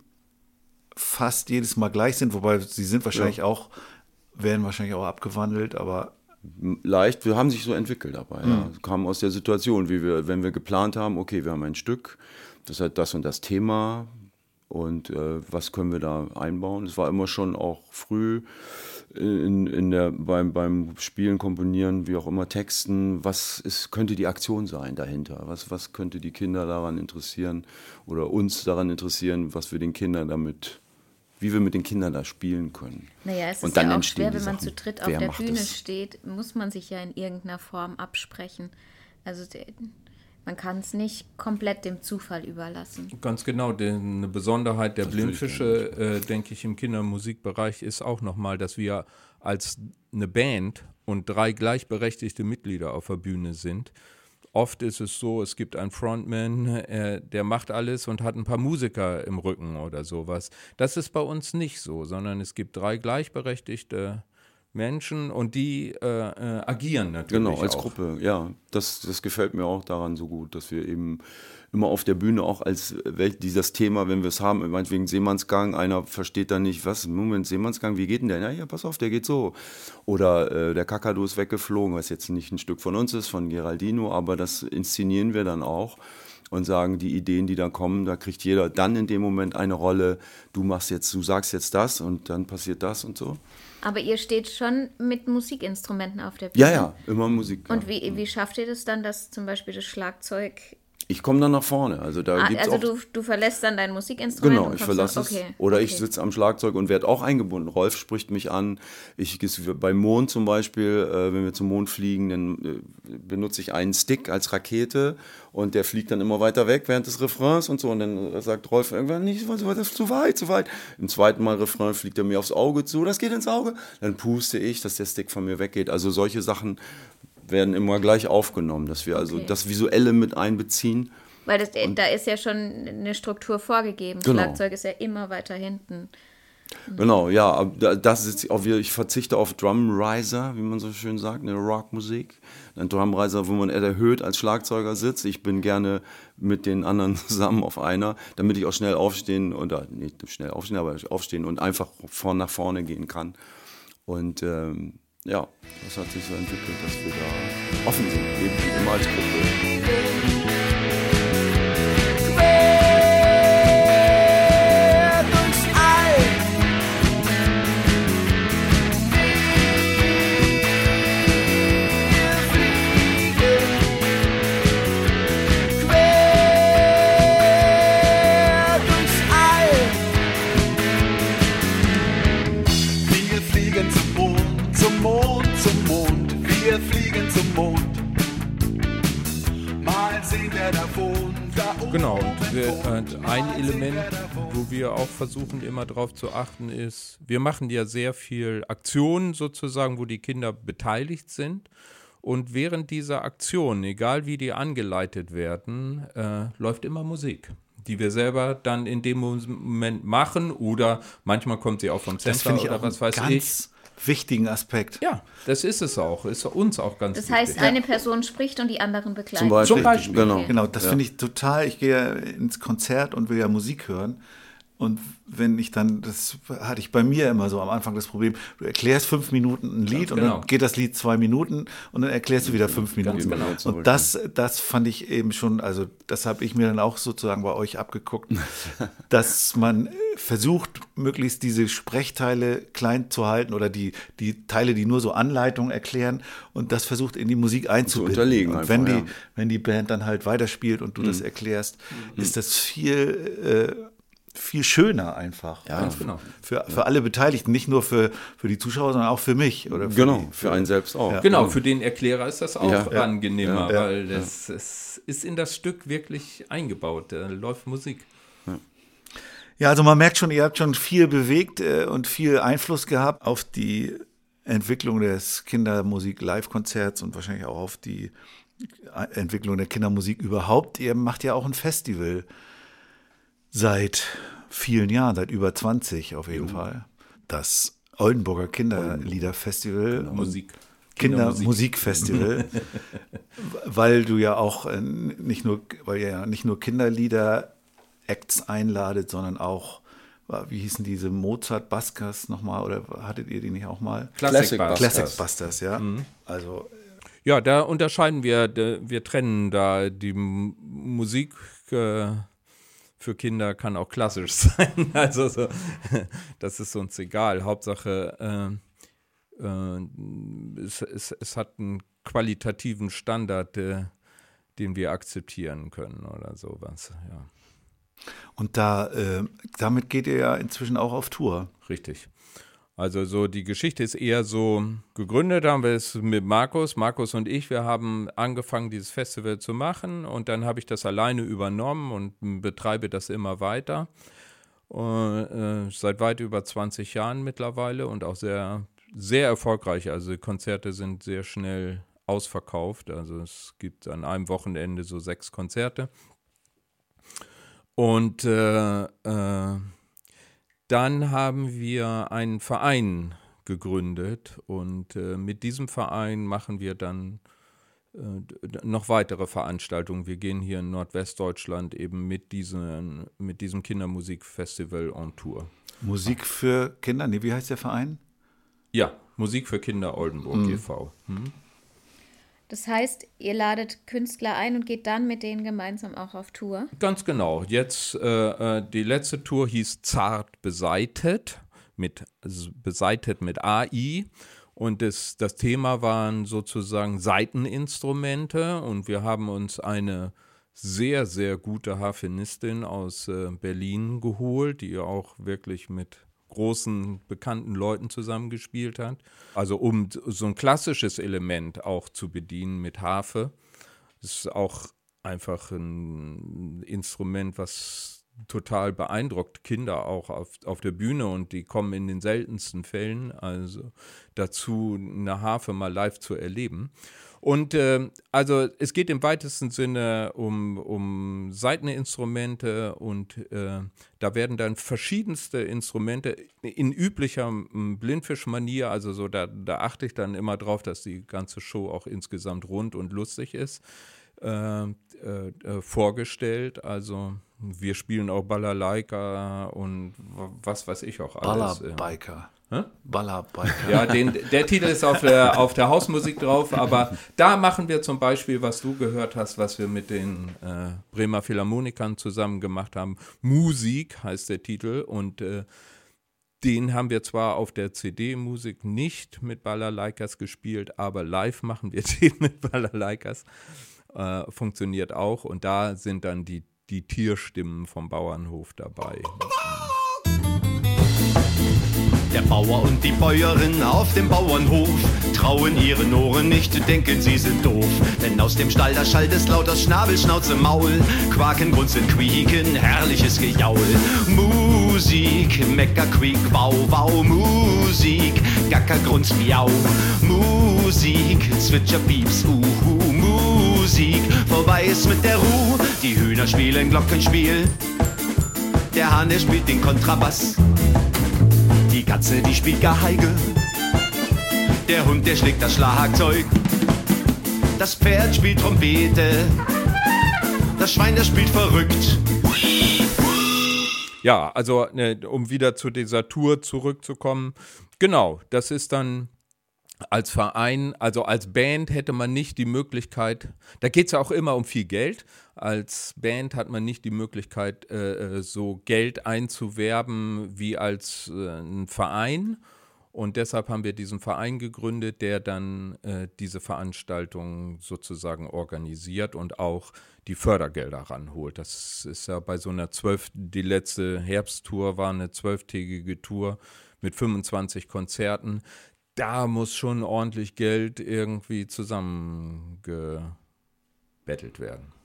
fast jedes Mal gleich sind, wobei sie sind wahrscheinlich auch, werden wahrscheinlich auch abgewandelt, aber leicht, wir haben sich so entwickelt dabei. Ja. Kamen aus der Situation, wie wir, wenn wir geplant haben, okay, wir haben ein Stück, das hat das und das Thema und äh, was können wir da einbauen. Es war immer schon auch früh in, in der, beim, beim Spielen, Komponieren, wie auch immer, Texten, was ist, könnte die Aktion sein dahinter? Was, was könnte die Kinder daran interessieren oder uns daran interessieren, was wir den Kindern damit, wie wir mit den Kindern da spielen können? Naja, es Und ist dann ja auch schwer, wenn man Sachen. zu dritt auf Wer der Bühne es? steht, muss man sich ja in irgendeiner Form absprechen. Also man kann es nicht komplett dem Zufall überlassen. Ganz genau, denn eine Besonderheit der Das Blindfische, äh, denke ich, im Kindermusikbereich ist auch nochmal, dass wir als eine Band und drei gleichberechtigte Mitglieder auf der Bühne sind. Oft ist es so, es gibt einen Frontman, äh, der macht alles und hat ein paar Musiker im Rücken oder sowas. Das ist bei uns nicht so, sondern es gibt drei gleichberechtigte Menschen und die äh, äh, agieren natürlich. Genau, als auch. Gruppe, ja. Das, das gefällt mir auch daran so gut, dass wir eben immer auf der Bühne auch als wel- dieses Thema, wenn wir es haben, meinetwegen Seemannsgang, einer versteht dann nicht, was, Moment, Seemannsgang, wie geht denn der? Ja, ja, pass auf, der geht so. Oder äh, der Kakadu ist weggeflogen, was jetzt nicht ein Stück von uns ist, von Geraldino, aber das inszenieren wir dann auch und sagen, die Ideen, die da kommen, da kriegt jeder dann in dem Moment eine Rolle, du machst jetzt, du sagst jetzt das und dann passiert das und so. Aber ihr steht schon mit Musikinstrumenten auf der Bühne. Ja, ja, immer Musik. Und ja. wie, wie schafft ihr das dann, dass zum Beispiel das Schlagzeug. Ich komme dann nach vorne. Also da Ah, gibt's also du, du verlässt dann dein Musikinstrument? Genau, ich verlasse es. okay, Oder ich okay. sitze am Schlagzeug und werde auch eingebunden. Rolf spricht mich an. Ich beim Mond zum Beispiel, äh, wenn wir zum Mond fliegen, dann äh, benutze ich einen Stick als Rakete und der fliegt dann immer weiter weg während des Refrains und so. Und dann äh, sagt Rolf irgendwann nicht, das ist zu weit, zu weit. Im zweiten Mal Refrain fliegt er mir aufs Auge zu, das geht ins Auge. Dann puste ich, dass der Stick von mir weggeht. Also solche Sachen werden immer gleich aufgenommen, dass wir also Okay. das Visuelle mit einbeziehen. Weil das, da ist ja schon eine Struktur vorgegeben. Genau. Schlagzeug ist ja immer weiter hinten. Genau, ja, das ist auch wieder, ich verzichte auf Drum Riser, wie man so schön sagt, eine Rockmusik. Ein Drum Riser, wo man erhöht als Schlagzeuger sitzt. Ich bin gerne mit den anderen zusammen auf einer, damit ich auch schnell aufstehen oder nicht schnell aufstehen, aber aufstehen und einfach vorn nach vorne gehen kann. Und ähm, ja, das hat sich so entwickelt, dass wir da offen sind, eben immer als Gruppe. Genau, und wir, äh, ein Element, wo wir auch versuchen immer darauf zu achten, ist, wir machen ja sehr viel Aktionen sozusagen, wo die Kinder beteiligt sind. Und während dieser Aktion, egal wie die angeleitet werden, äh, läuft immer Musik, die wir selber dann in dem Moment machen oder manchmal kommt sie auch vom Center oder auch was weiß ich. Wichtigen Aspekt. Ja, das ist es auch. Ist uns auch ganz Das wichtig. heißt, eine Person spricht und die anderen begleiten. Zum Beispiel, Zum Beispiel. genau. Genau, das finde ich total. Ich gehe ja ins Konzert und will ja Musik hören. Und wenn ich dann, das hatte ich bei mir immer so am Anfang das Problem, du erklärst fünf Minuten ein Lied und genau. dann geht das Lied zwei Minuten und dann erklärst du wieder fünf Minuten. genau Und das, das fand ich eben schon, also das habe ich mir dann auch sozusagen bei euch abgeguckt, dass man versucht, möglichst diese Sprechteile klein zu halten oder die, die Teile, die nur so Anleitungen erklären und das versucht in die Musik einzubinden. unterlegen und einfach, wenn die, ja. wenn die Band dann halt weiterspielt und du das erklärst, ist das viel, äh, viel schöner einfach. Ja, genau. Für, für alle Beteiligten, nicht nur für, für die Zuschauer, sondern auch für mich. Oder für Genau, die, für einen selbst auch. Genau, für den Erklärer ist das auch Ja, ja, angenehmer, ja, ja, weil das, es ist in das Stück wirklich eingebaut. Da läuft Musik. Ja, also man merkt schon, ihr habt schon viel bewegt äh, und viel Einfluss gehabt auf die Entwicklung des Kindermusik-Live-Konzerts und wahrscheinlich auch auf die äh, Entwicklung der Kindermusik überhaupt. Ihr macht ja auch ein Festival seit vielen Jahren, seit über 20 auf jeden Fall. Das Oldenburger Kinderliederfestival. und Musik. Kindermusik. Kindermusikfestival, weil du ja auch äh, nicht nur, weil ja nicht nur Kinderlieder Acts einladet, sondern auch wie hießen diese Mozart Baskers nochmal oder hattet ihr die nicht auch mal? Classic Classic Busters. Classic Busters, ja. Mhm. Also Ja, da unterscheiden wir, wir trennen da die Musik äh, für Kinder kann auch klassisch sein. Also so, das ist uns egal. Hauptsache, äh, äh, es, es, es hat einen qualitativen Standard, äh, den wir akzeptieren können oder sowas. Ja, und da äh, damit geht ihr ja inzwischen auch auf Tour. richtig. Also so die Geschichte ist eher so gegründet haben wir es mit Markus, Markus und ich, wir haben angefangen dieses Festival zu machen und dann habe ich das alleine übernommen und betreibe das immer weiter. Äh, äh, seit weit über 20 Jahren mittlerweile und auch sehr sehr erfolgreich. Also Konzerte sind sehr schnell ausverkauft. Also es gibt an einem Wochenende so sechs Konzerte. Und äh, äh, dann haben wir einen Verein gegründet und äh, mit diesem Verein machen wir dann äh, noch weitere Veranstaltungen. Wir gehen hier in Nordwestdeutschland eben mit, diesen, mit diesem Kindermusikfestival on Tour. Musik für Kinder, nee, wie heißt der Verein? Ja, Musik für Kinder Oldenburg e.V. Das heißt, ihr ladet Künstler ein und geht dann mit denen gemeinsam auch auf Tour. Ganz genau. Jetzt, äh, äh, die letzte Tour hieß Zart beseitet, mit, beseitet mit AI. Und das, das Thema waren sozusagen Saiteninstrumente. Und wir haben uns eine sehr, sehr gute Harfenistin aus äh, Berlin geholt, die auch wirklich mit großen bekannten Leuten zusammengespielt hat. Also um so ein klassisches Element auch zu bedienen mit Harfe. Das ist auch einfach ein Instrument, was total beeindruckt Kinder auch auf, auf der Bühne und die kommen in den seltensten Fällen also dazu, eine Harfe mal live zu erleben. Und äh, also es geht im weitesten Sinne um, um Saiteninstrumente und äh, da werden dann verschiedenste Instrumente in üblicher Blindfischmanier, also so da, da achte ich dann immer drauf, dass die ganze Show auch insgesamt rund und lustig ist, äh, äh, äh, vorgestellt. Also wir spielen auch Balalaika und was weiß ich auch alles. äh. Hä? Ballerbiker. Ja, den, der Titel ist auf der, auf der Hausmusik drauf, aber da machen wir zum Beispiel, was du gehört hast, was wir mit den äh, Bremer Philharmonikern zusammen gemacht haben. Musik heißt der Titel und äh, den haben wir zwar auf der CD-Musik nicht mit Balalaikas gespielt, aber live machen wir den mit Balalaikas. Äh, funktioniert auch und da sind dann die, die Tierstimmen vom Bauernhof dabei. Der Bauer und die Bäuerin auf dem Bauernhof trauen ihren Ohren nicht, denken sie sind doof. Denn aus dem Stall da schallt es laut aus Schnabel, Schnauze, Maul. Quaken, grunzen, quieken, herrliches Gejaul. Musik, Mecker, Quiek, Wow, Wow. Musik, Gacker, Grunz, Miau. Musik, Zwitscher, Pieps, Uhu. Musik, vorbei ist mit der Ruh. Die Hühner spielen Glockenspiel. Der Hahn, der spielt den Kontrabass. Katze, die spielt Geige. Der Hund, der schlägt das Schlagzeug. Das Pferd spielt Trompete. Das Schwein, das spielt verrückt. Ja, also ne, um wieder zu dieser Tour zurückzukommen. Genau, das ist dann als Verein, also als Band hätte man nicht die Möglichkeit, da geht es ja auch immer um viel Geld. Als Band hat man nicht die Möglichkeit, äh, äh, so Geld einzuwerben wie als äh, ein Verein. Und deshalb haben wir diesen Verein gegründet, der dann äh, diese Veranstaltung sozusagen organisiert und auch die Fördergelder ranholt. Das ist ja bei so einer zwölf, die letzte Herbsttour war eine zwölftägige Tour mit 25 Konzerten. Da muss schon ordentlich Geld irgendwie zusammengebettelt werden.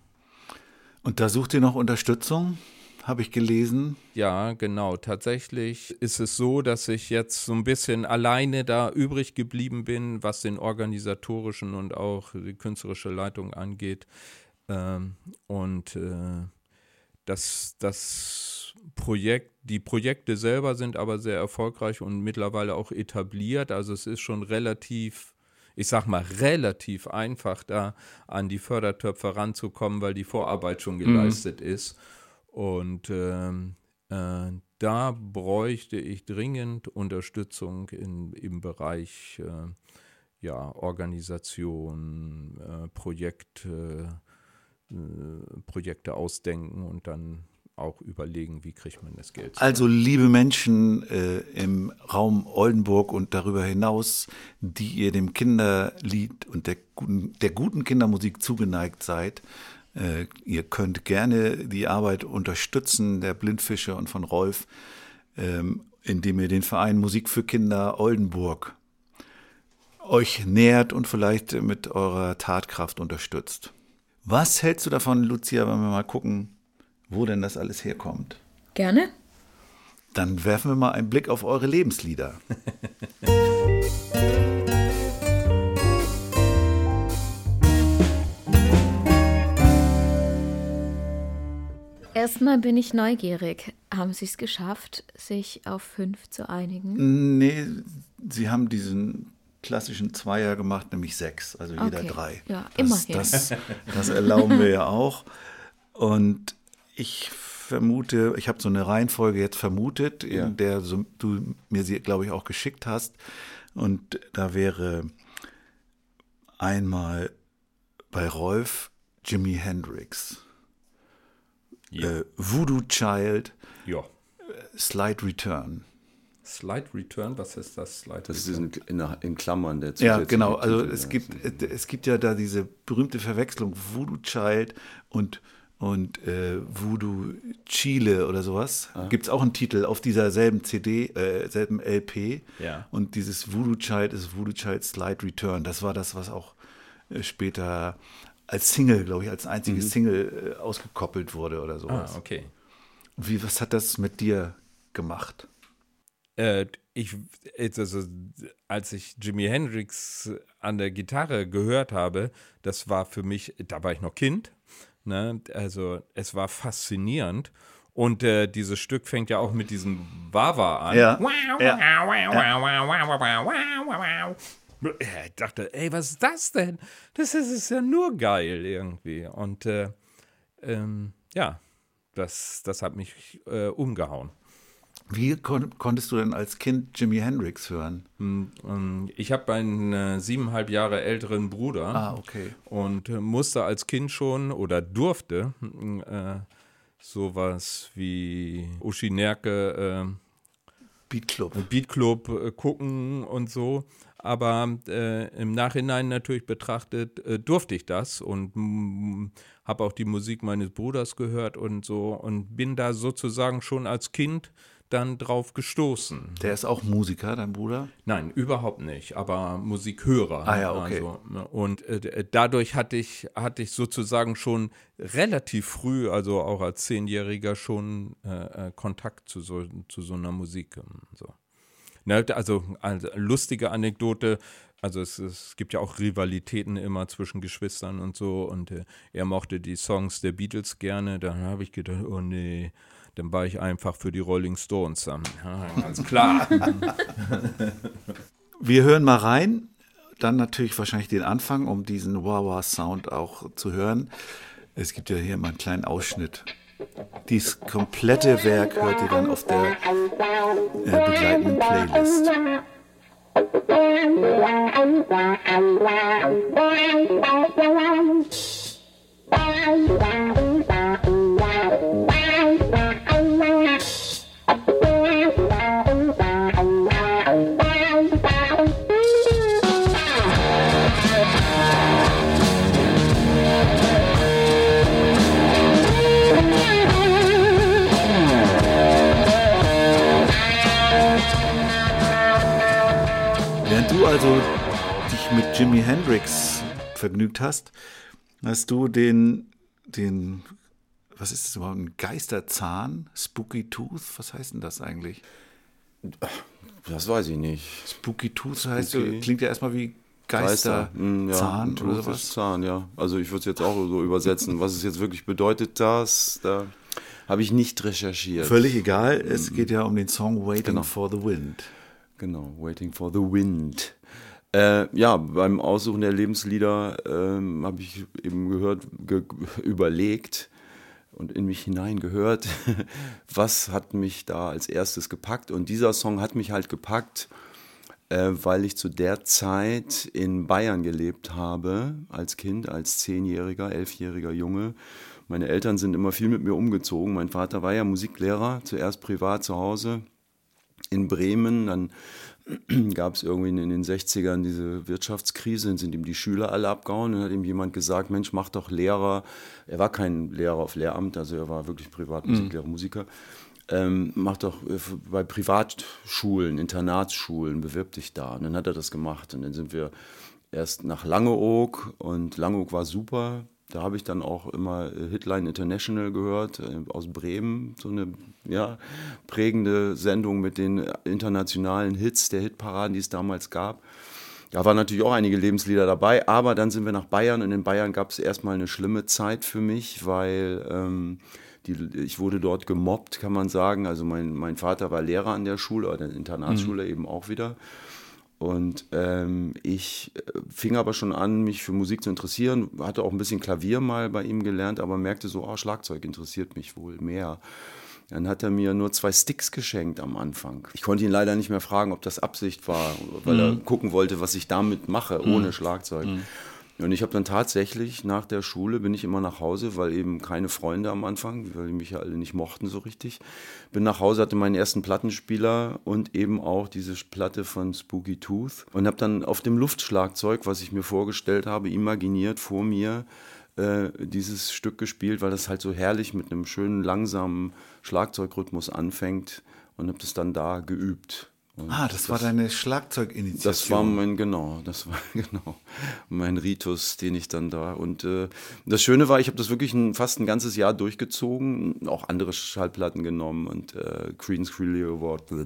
Und da sucht ihr noch Unterstützung, habe ich gelesen. Ja, genau. Tatsächlich ist es so, dass ich jetzt so ein bisschen alleine da übrig geblieben bin, was den organisatorischen und auch die künstlerische Leitung angeht. Ähm, und äh, das, das Projekt, die Projekte selber sind aber sehr erfolgreich und mittlerweile auch etabliert. Also es ist schon relativ ich sag mal, relativ einfach da an die Fördertöpfe ranzukommen, weil die Vorarbeit schon geleistet ist. Und ähm, äh, da bräuchte ich dringend Unterstützung in, im Bereich äh, ja, Organisation, äh, Projekte, äh, Projekte ausdenken und dann auch überlegen, wie kriegt man das Geld. Also liebe Menschen äh, im Raum Oldenburg und darüber hinaus, die ihr dem Kinderlied und der guten, der guten Kindermusik zugeneigt seid, äh, ihr könnt gerne die Arbeit unterstützen der Blindfische und von Rolf, ähm, indem ihr den Verein Musik für Kinder Oldenburg euch nähert und vielleicht mit eurer Tatkraft unterstützt. Was hältst du davon, Lucia, wenn wir mal gucken, wo denn das alles herkommt? Gerne. Dann werfen wir mal einen Blick auf eure Lebenslieder. Erstmal bin ich neugierig. Haben Sie es geschafft, sich auf fünf zu einigen? Nee, sie haben diesen klassischen Zweier gemacht, nämlich sechs, also jeder Okay. drei. Ja, das, immerhin. Das, das erlauben wir ja auch. Und ich vermute, ich habe so eine Reihenfolge jetzt vermutet, Ja. in der so, du mir sie, glaube ich, auch geschickt hast. Und da wäre einmal bei Rolf Jimi Hendrix, Ja. äh, Voodoo Child, ja. Slide Return. Slide Return, was ist das? Slide Das ist Return? in, in, in Klammern der Ja, genau. Also es ja. gibt, äh, es gibt ja da diese berühmte Verwechslung Voodoo Child und, und äh, Voodoo Chile oder sowas. Gibt es auch einen Titel auf dieser selben CD, äh, selben LP. Ja. Und dieses Voodoo Child ist Voodoo Child Slide Return. Das war das, was auch äh, später als Single, glaube ich, als einzige Single äh, ausgekoppelt wurde oder Ah, sowas. okay. Wie, was hat das mit dir gemacht? Äh, ich, also, als ich Jimi Hendrix an der Gitarre gehört habe, das war für mich, da war ich noch Kind, ne? also es war faszinierend. Und äh, dieses Stück fängt ja auch mit diesem Wawa an. Ja. Ich dachte, ey, was ist das denn? Das ist, ist ja nur geil irgendwie. Und äh, ähm, ja, das, das hat mich äh, umgehauen. Wie kon konntest du denn als Kind Jimi Hendrix hören? Ähm, Ich habe einen äh, siebeneinhalb Jahre älteren Bruder Ah, okay. und äh, musste als Kind schon oder durfte äh, sowas wie Uschi Nerke, Beat Club. äh, Beat Club äh, gucken und so. Aber äh, im Nachhinein natürlich betrachtet äh, durfte ich das und mm, habe auch die Musik meines Bruders gehört und so und bin da sozusagen schon als Kind dann drauf gestoßen. Der ist auch Musiker, dein Bruder? Nein, überhaupt nicht, aber Musikhörer. Ah ja, okay. Also, ne, und äh, dadurch hatte ich, hatte ich sozusagen schon relativ früh, also auch als Zehnjähriger, schon äh, äh, Kontakt zu so, zu so einer Musik. ähm, So. Ne, also, also lustige Anekdote. Also es, es gibt ja auch Rivalitäten immer zwischen Geschwistern und so. Und äh, er mochte die Songs der Beatles gerne. Dann habe ich gedacht, oh nee, dann war ich einfach für die Rolling Stones. Ja, ganz klar. Wir hören mal rein, dann natürlich wahrscheinlich den Anfang, um diesen Wawa-Sound auch zu hören. Es gibt ja hier mal einen kleinen Ausschnitt. Dieses komplette Werk hört ihr dann auf der äh, begleitenden Playlist. Während also dich mit Jimi Hendrix vergnügt hast, hast du den, den, was ist das überhaupt, ein Geisterzahn? Spooky Tooth? Was heißt denn das eigentlich? Das weiß ich nicht. Spooky Tooth heißt, Spooky. klingt ja erstmal wie Geister, mm, Geisterzahn ja, oder sowas. Zahn, ja. Also ich würde es jetzt auch so übersetzen. Was es jetzt wirklich bedeutet, das, da habe ich nicht recherchiert. Völlig egal, es geht ja um den Song Waiting Genau. for the Wind. Genau, Waiting for the Wind. Äh, ja, beim Aussuchen der Lebenslieder ähm, habe ich eben gehört, ge überlegt und in mich hineingehört, was hat mich da als erstes gepackt. Und dieser Song hat mich halt gepackt, äh, weil ich zu der Zeit in Bayern gelebt habe, als Kind, als zehnjähriger, elfjähriger Junge. Meine Eltern sind immer viel mit mir umgezogen. Mein Vater war ja Musiklehrer, zuerst privat zu Hause in Bremen, dann gab es irgendwie in den 60ern diese Wirtschaftskrise, dann sind ihm die Schüler alle abgehauen. Dann hat ihm jemand gesagt, Mensch, mach doch Lehrer. Er war kein Lehrer auf Lehramt, also er war wirklich Privatmusiklehrer, Musiker. Ähm, mach doch äh, bei Privatschulen, Internatsschulen, bewirb dich da. Und dann hat er das gemacht. Und dann sind wir erst nach Langeoog und Langeoog war super. Da habe ich dann auch immer äh, Hitline International gehört, äh, aus Bremen, so eine ja, prägende Sendung mit den internationalen Hits der Hitparaden, die es damals gab. Da waren natürlich auch einige Lebenslieder dabei, aber dann sind wir nach Bayern und in Bayern gab es erstmal eine schlimme Zeit für mich, weil ähm, die, ich wurde dort gemobbt, kann man sagen. Also mein, mein Vater war Lehrer an der Schule, oder der Internatsschule mhm. eben auch wieder. Und ähm, ich äh, fing aber schon an, mich für Musik zu interessieren, hatte auch ein bisschen Klavier mal bei ihm gelernt, aber merkte so, oh, Schlagzeug interessiert mich wohl mehr. Dann hat er mir nur zwei Sticks geschenkt am Anfang. Ich konnte ihn leider nicht mehr fragen, ob das Absicht war, weil mhm. er gucken wollte, was ich damit mache, ohne mhm. Schlagzeug. Mhm. Und ich habe dann tatsächlich nach der Schule bin ich immer nach Hause, weil eben keine Freunde am Anfang, weil die mich ja alle nicht mochten so richtig. Bin nach Hause, hatte meinen ersten Plattenspieler und eben auch diese Platte von Spooky Tooth und habe dann auf dem Luftschlagzeug, was ich mir vorgestellt habe, imaginiert vor mir äh, dieses Stück gespielt, weil das halt so herrlich mit einem schönen langsamen Schlagzeugrhythmus anfängt und habe das dann da geübt. Und ah, das, das, war deine Schlagzeuginitiation. Das war mein, genau, das war genau mein Ritus, den ich dann da. Und äh, das Schöne war, ich habe das wirklich ein, fast ein ganzes Jahr durchgezogen, auch andere Schallplatten genommen und äh, Creedence Clearwater.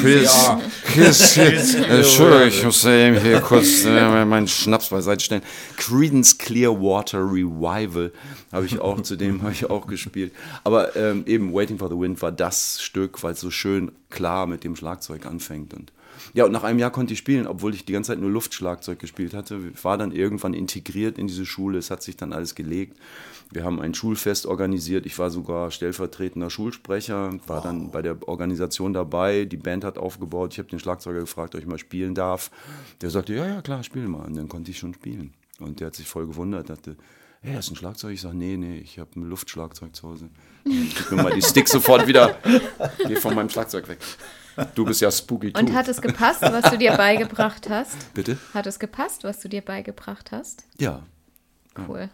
Chris, Chris, Entschuldigung, ich muss eben hier kurz äh, meinen Schnaps beiseite stellen. Creedence Clearwater Revival habe ich auch, zu dem habe ich auch gespielt. Aber ähm, eben Waiting for the Wind war das Stück, weil es so schön klar mit dem Schlagzeug anfängt. Und ja, und nach einem Jahr konnte ich spielen, obwohl ich die ganze Zeit nur Luftschlagzeug gespielt hatte. War dann irgendwann integriert in diese Schule. Es hat sich dann alles gelegt. Wir haben ein Schulfest organisiert. Ich war sogar stellvertretender Schulsprecher, war wow. dann bei der Organisation dabei. Die Band hat aufgebaut. Ich habe den Schlagzeuger gefragt, ob ich mal spielen darf. Der sagte, ja, ja, klar, spiel mal. Und dann konnte ich schon spielen. Und der hat sich voll gewundert, dachte, hey, hast du ein Schlagzeug? Ich sage, nee, nee, ich habe ein Luftschlagzeug zu Hause. Gib mir mal die Sticks sofort wieder. Geh von meinem Schlagzeug weg. Du bist ja spooky. Und hat es gepasst, was du dir beigebracht hast? Bitte? Hat es gepasst, was du dir beigebracht hast? Ja. Cool.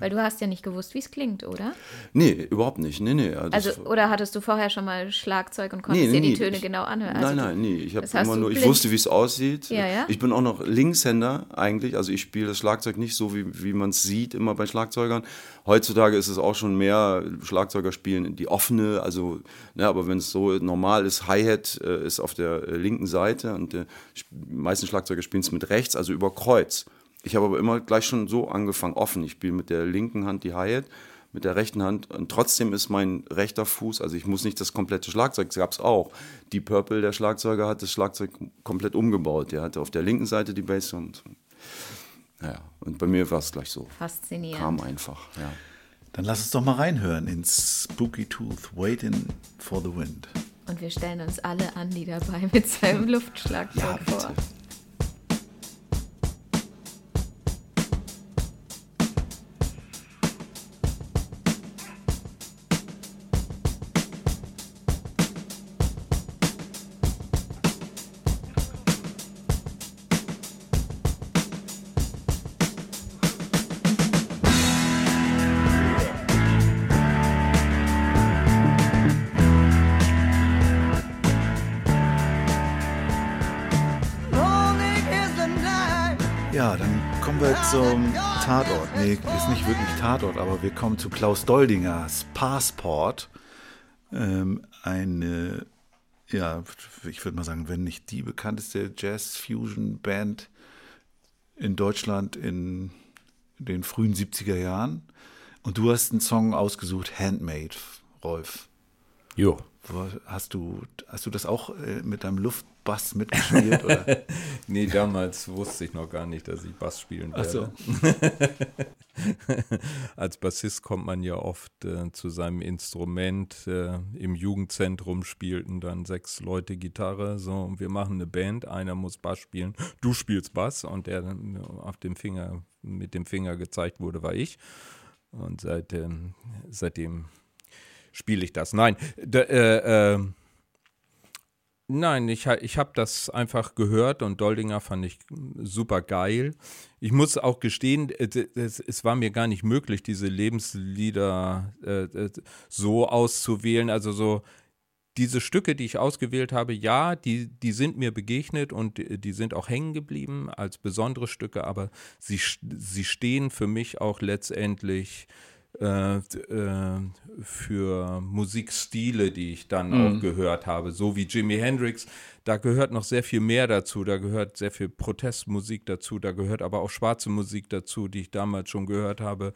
Weil du hast ja nicht gewusst, wie es klingt, oder? Nee, überhaupt nicht. Nee, nee. Also, also oder hattest du vorher schon mal Schlagzeug und konntest nee, dir die Töne ich, genau anhören? Also nein, nein, nee. Ich habe immer nur, ich wusste, wie es aussieht. Ja, ja. Ich bin auch noch Linkshänder eigentlich. Also ich spiele das Schlagzeug nicht so, wie, wie man es sieht, immer bei Schlagzeugern. Heutzutage ist es auch schon mehr, Schlagzeuger spielen die offene, also, ne, aber wenn es so normal ist, Hi-Hat äh, ist auf der äh, linken Seite und äh, die meisten Schlagzeuger spielen es mit rechts, also über Kreuz. Ich habe aber immer gleich schon so angefangen, offen. Ich spiele mit der linken Hand die Hi-Hat, mit der rechten Hand und trotzdem ist mein rechter Fuß, also ich muss nicht das komplette Schlagzeug, das gab es auch. Die Purple, der Schlagzeuger, hat das Schlagzeug komplett umgebaut. Der hatte auf der linken Seite die Bass und ja, und bei mir war es gleich so. Faszinierend. Kam einfach, ja. Dann lass uns doch mal reinhören in Spooky Tooth, Waiting for the Wind. Und wir stellen uns alle an, die dabei mit seinem Luftschlagzeug ja, vor. Tatort. Nee, ist nicht wirklich Tatort, aber wir kommen zu Klaus Doldingers Passport. Ähm, eine, ja, ich würde mal sagen, wenn nicht die bekannteste Jazz-Fusion-Band in Deutschland in den frühen 70er Jahren. Und du hast einen Song ausgesucht, Handmade, Rolf. Jo. Hast du, hast du das auch äh, mit deinem Luft Bass mitgespielt? Oder? Nee, damals wusste ich noch gar nicht, dass ich Bass spielen Ach so. werde. Als Bassist kommt man ja oft äh, zu seinem Instrument. Äh, Im Jugendzentrum spielten dann sechs Leute Gitarre. So, und wir machen eine Band. Einer muss Bass spielen. Du spielst Bass. Und der dann auf dem Finger, mit dem Finger gezeigt wurde, war ich. Und seitdem, seitdem spiele ich das. Nein, da, äh, äh, Nein, ich, ich habe das einfach gehört und Doldinger fand ich super geil. Ich muss auch gestehen, äh, es, war mir gar nicht möglich, diese Lebenslieder äh, äh, so auszuwählen. Also so diese Stücke, die ich ausgewählt habe, ja, die, die sind mir begegnet und die, die sind auch hängen geblieben als besondere Stücke, aber sie, sie stehen für mich auch letztendlich äh, äh, für Musikstile, die ich dann auch gehört habe, so wie Jimi Hendrix. Da gehört noch sehr viel mehr dazu. Da gehört sehr viel Protestmusik dazu. Da gehört aber auch schwarze Musik dazu, die ich damals schon gehört habe.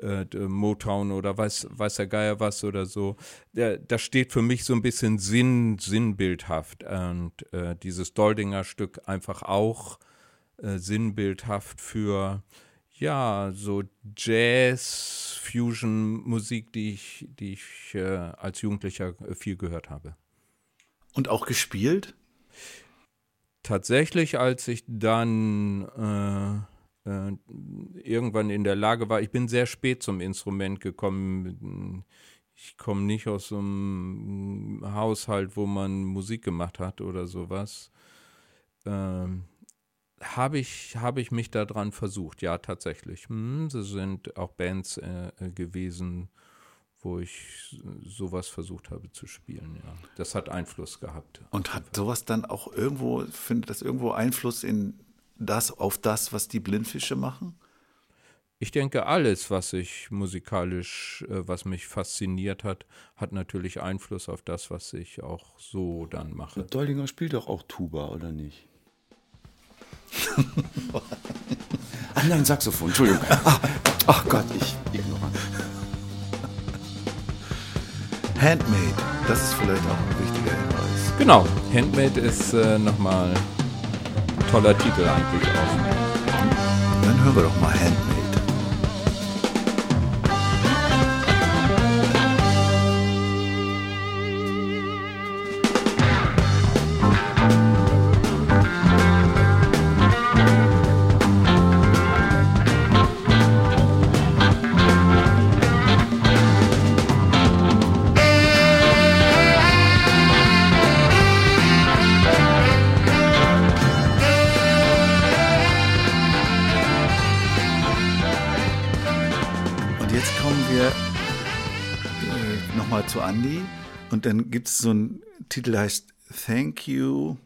Äh, Motown oder weiß, weiß der Geier was oder so. Da, das steht für mich so ein bisschen Sinn, sinnbildhaft. Und äh, dieses Doldinger Stück einfach auch äh, sinnbildhaft für ja, so Jazz, Fusion-Musik, die ich, die ich äh, als Jugendlicher äh, viel gehört habe. Und auch gespielt? Tatsächlich, als ich dann äh, äh, irgendwann in der Lage war, ich bin sehr spät zum Instrument gekommen. Ich komme nicht aus so einem Haushalt, wo man Musik gemacht hat oder sowas. Ähm, habe ich, habe ich mich daran versucht, ja, tatsächlich. Hm, es sind auch Bands äh, äh, gewesen, wo ich sowas versucht habe zu spielen, ja. Das hat Einfluss gehabt. Und hat sowas dann auch irgendwo, findet das irgendwo Einfluss in das, auf das, was die Blindfische machen? Ich denke, alles, was ich musikalisch, äh, was mich fasziniert hat, hat natürlich Einfluss auf das, was ich auch so dann mache. Doldinger spielt doch auch Tuba, oder nicht? Ach nein, Saxophon, Entschuldigung. Ach, ach Gott, ich ignorant. Handmade, das ist vielleicht auch ein wichtiger Hinweis. Genau, Handmade ist äh, nochmal ein toller Titel eigentlich auch. Dann hören wir doch mal Handmade. Zu Andy. Und dann gibt es so einen Titel, der heißt Thank You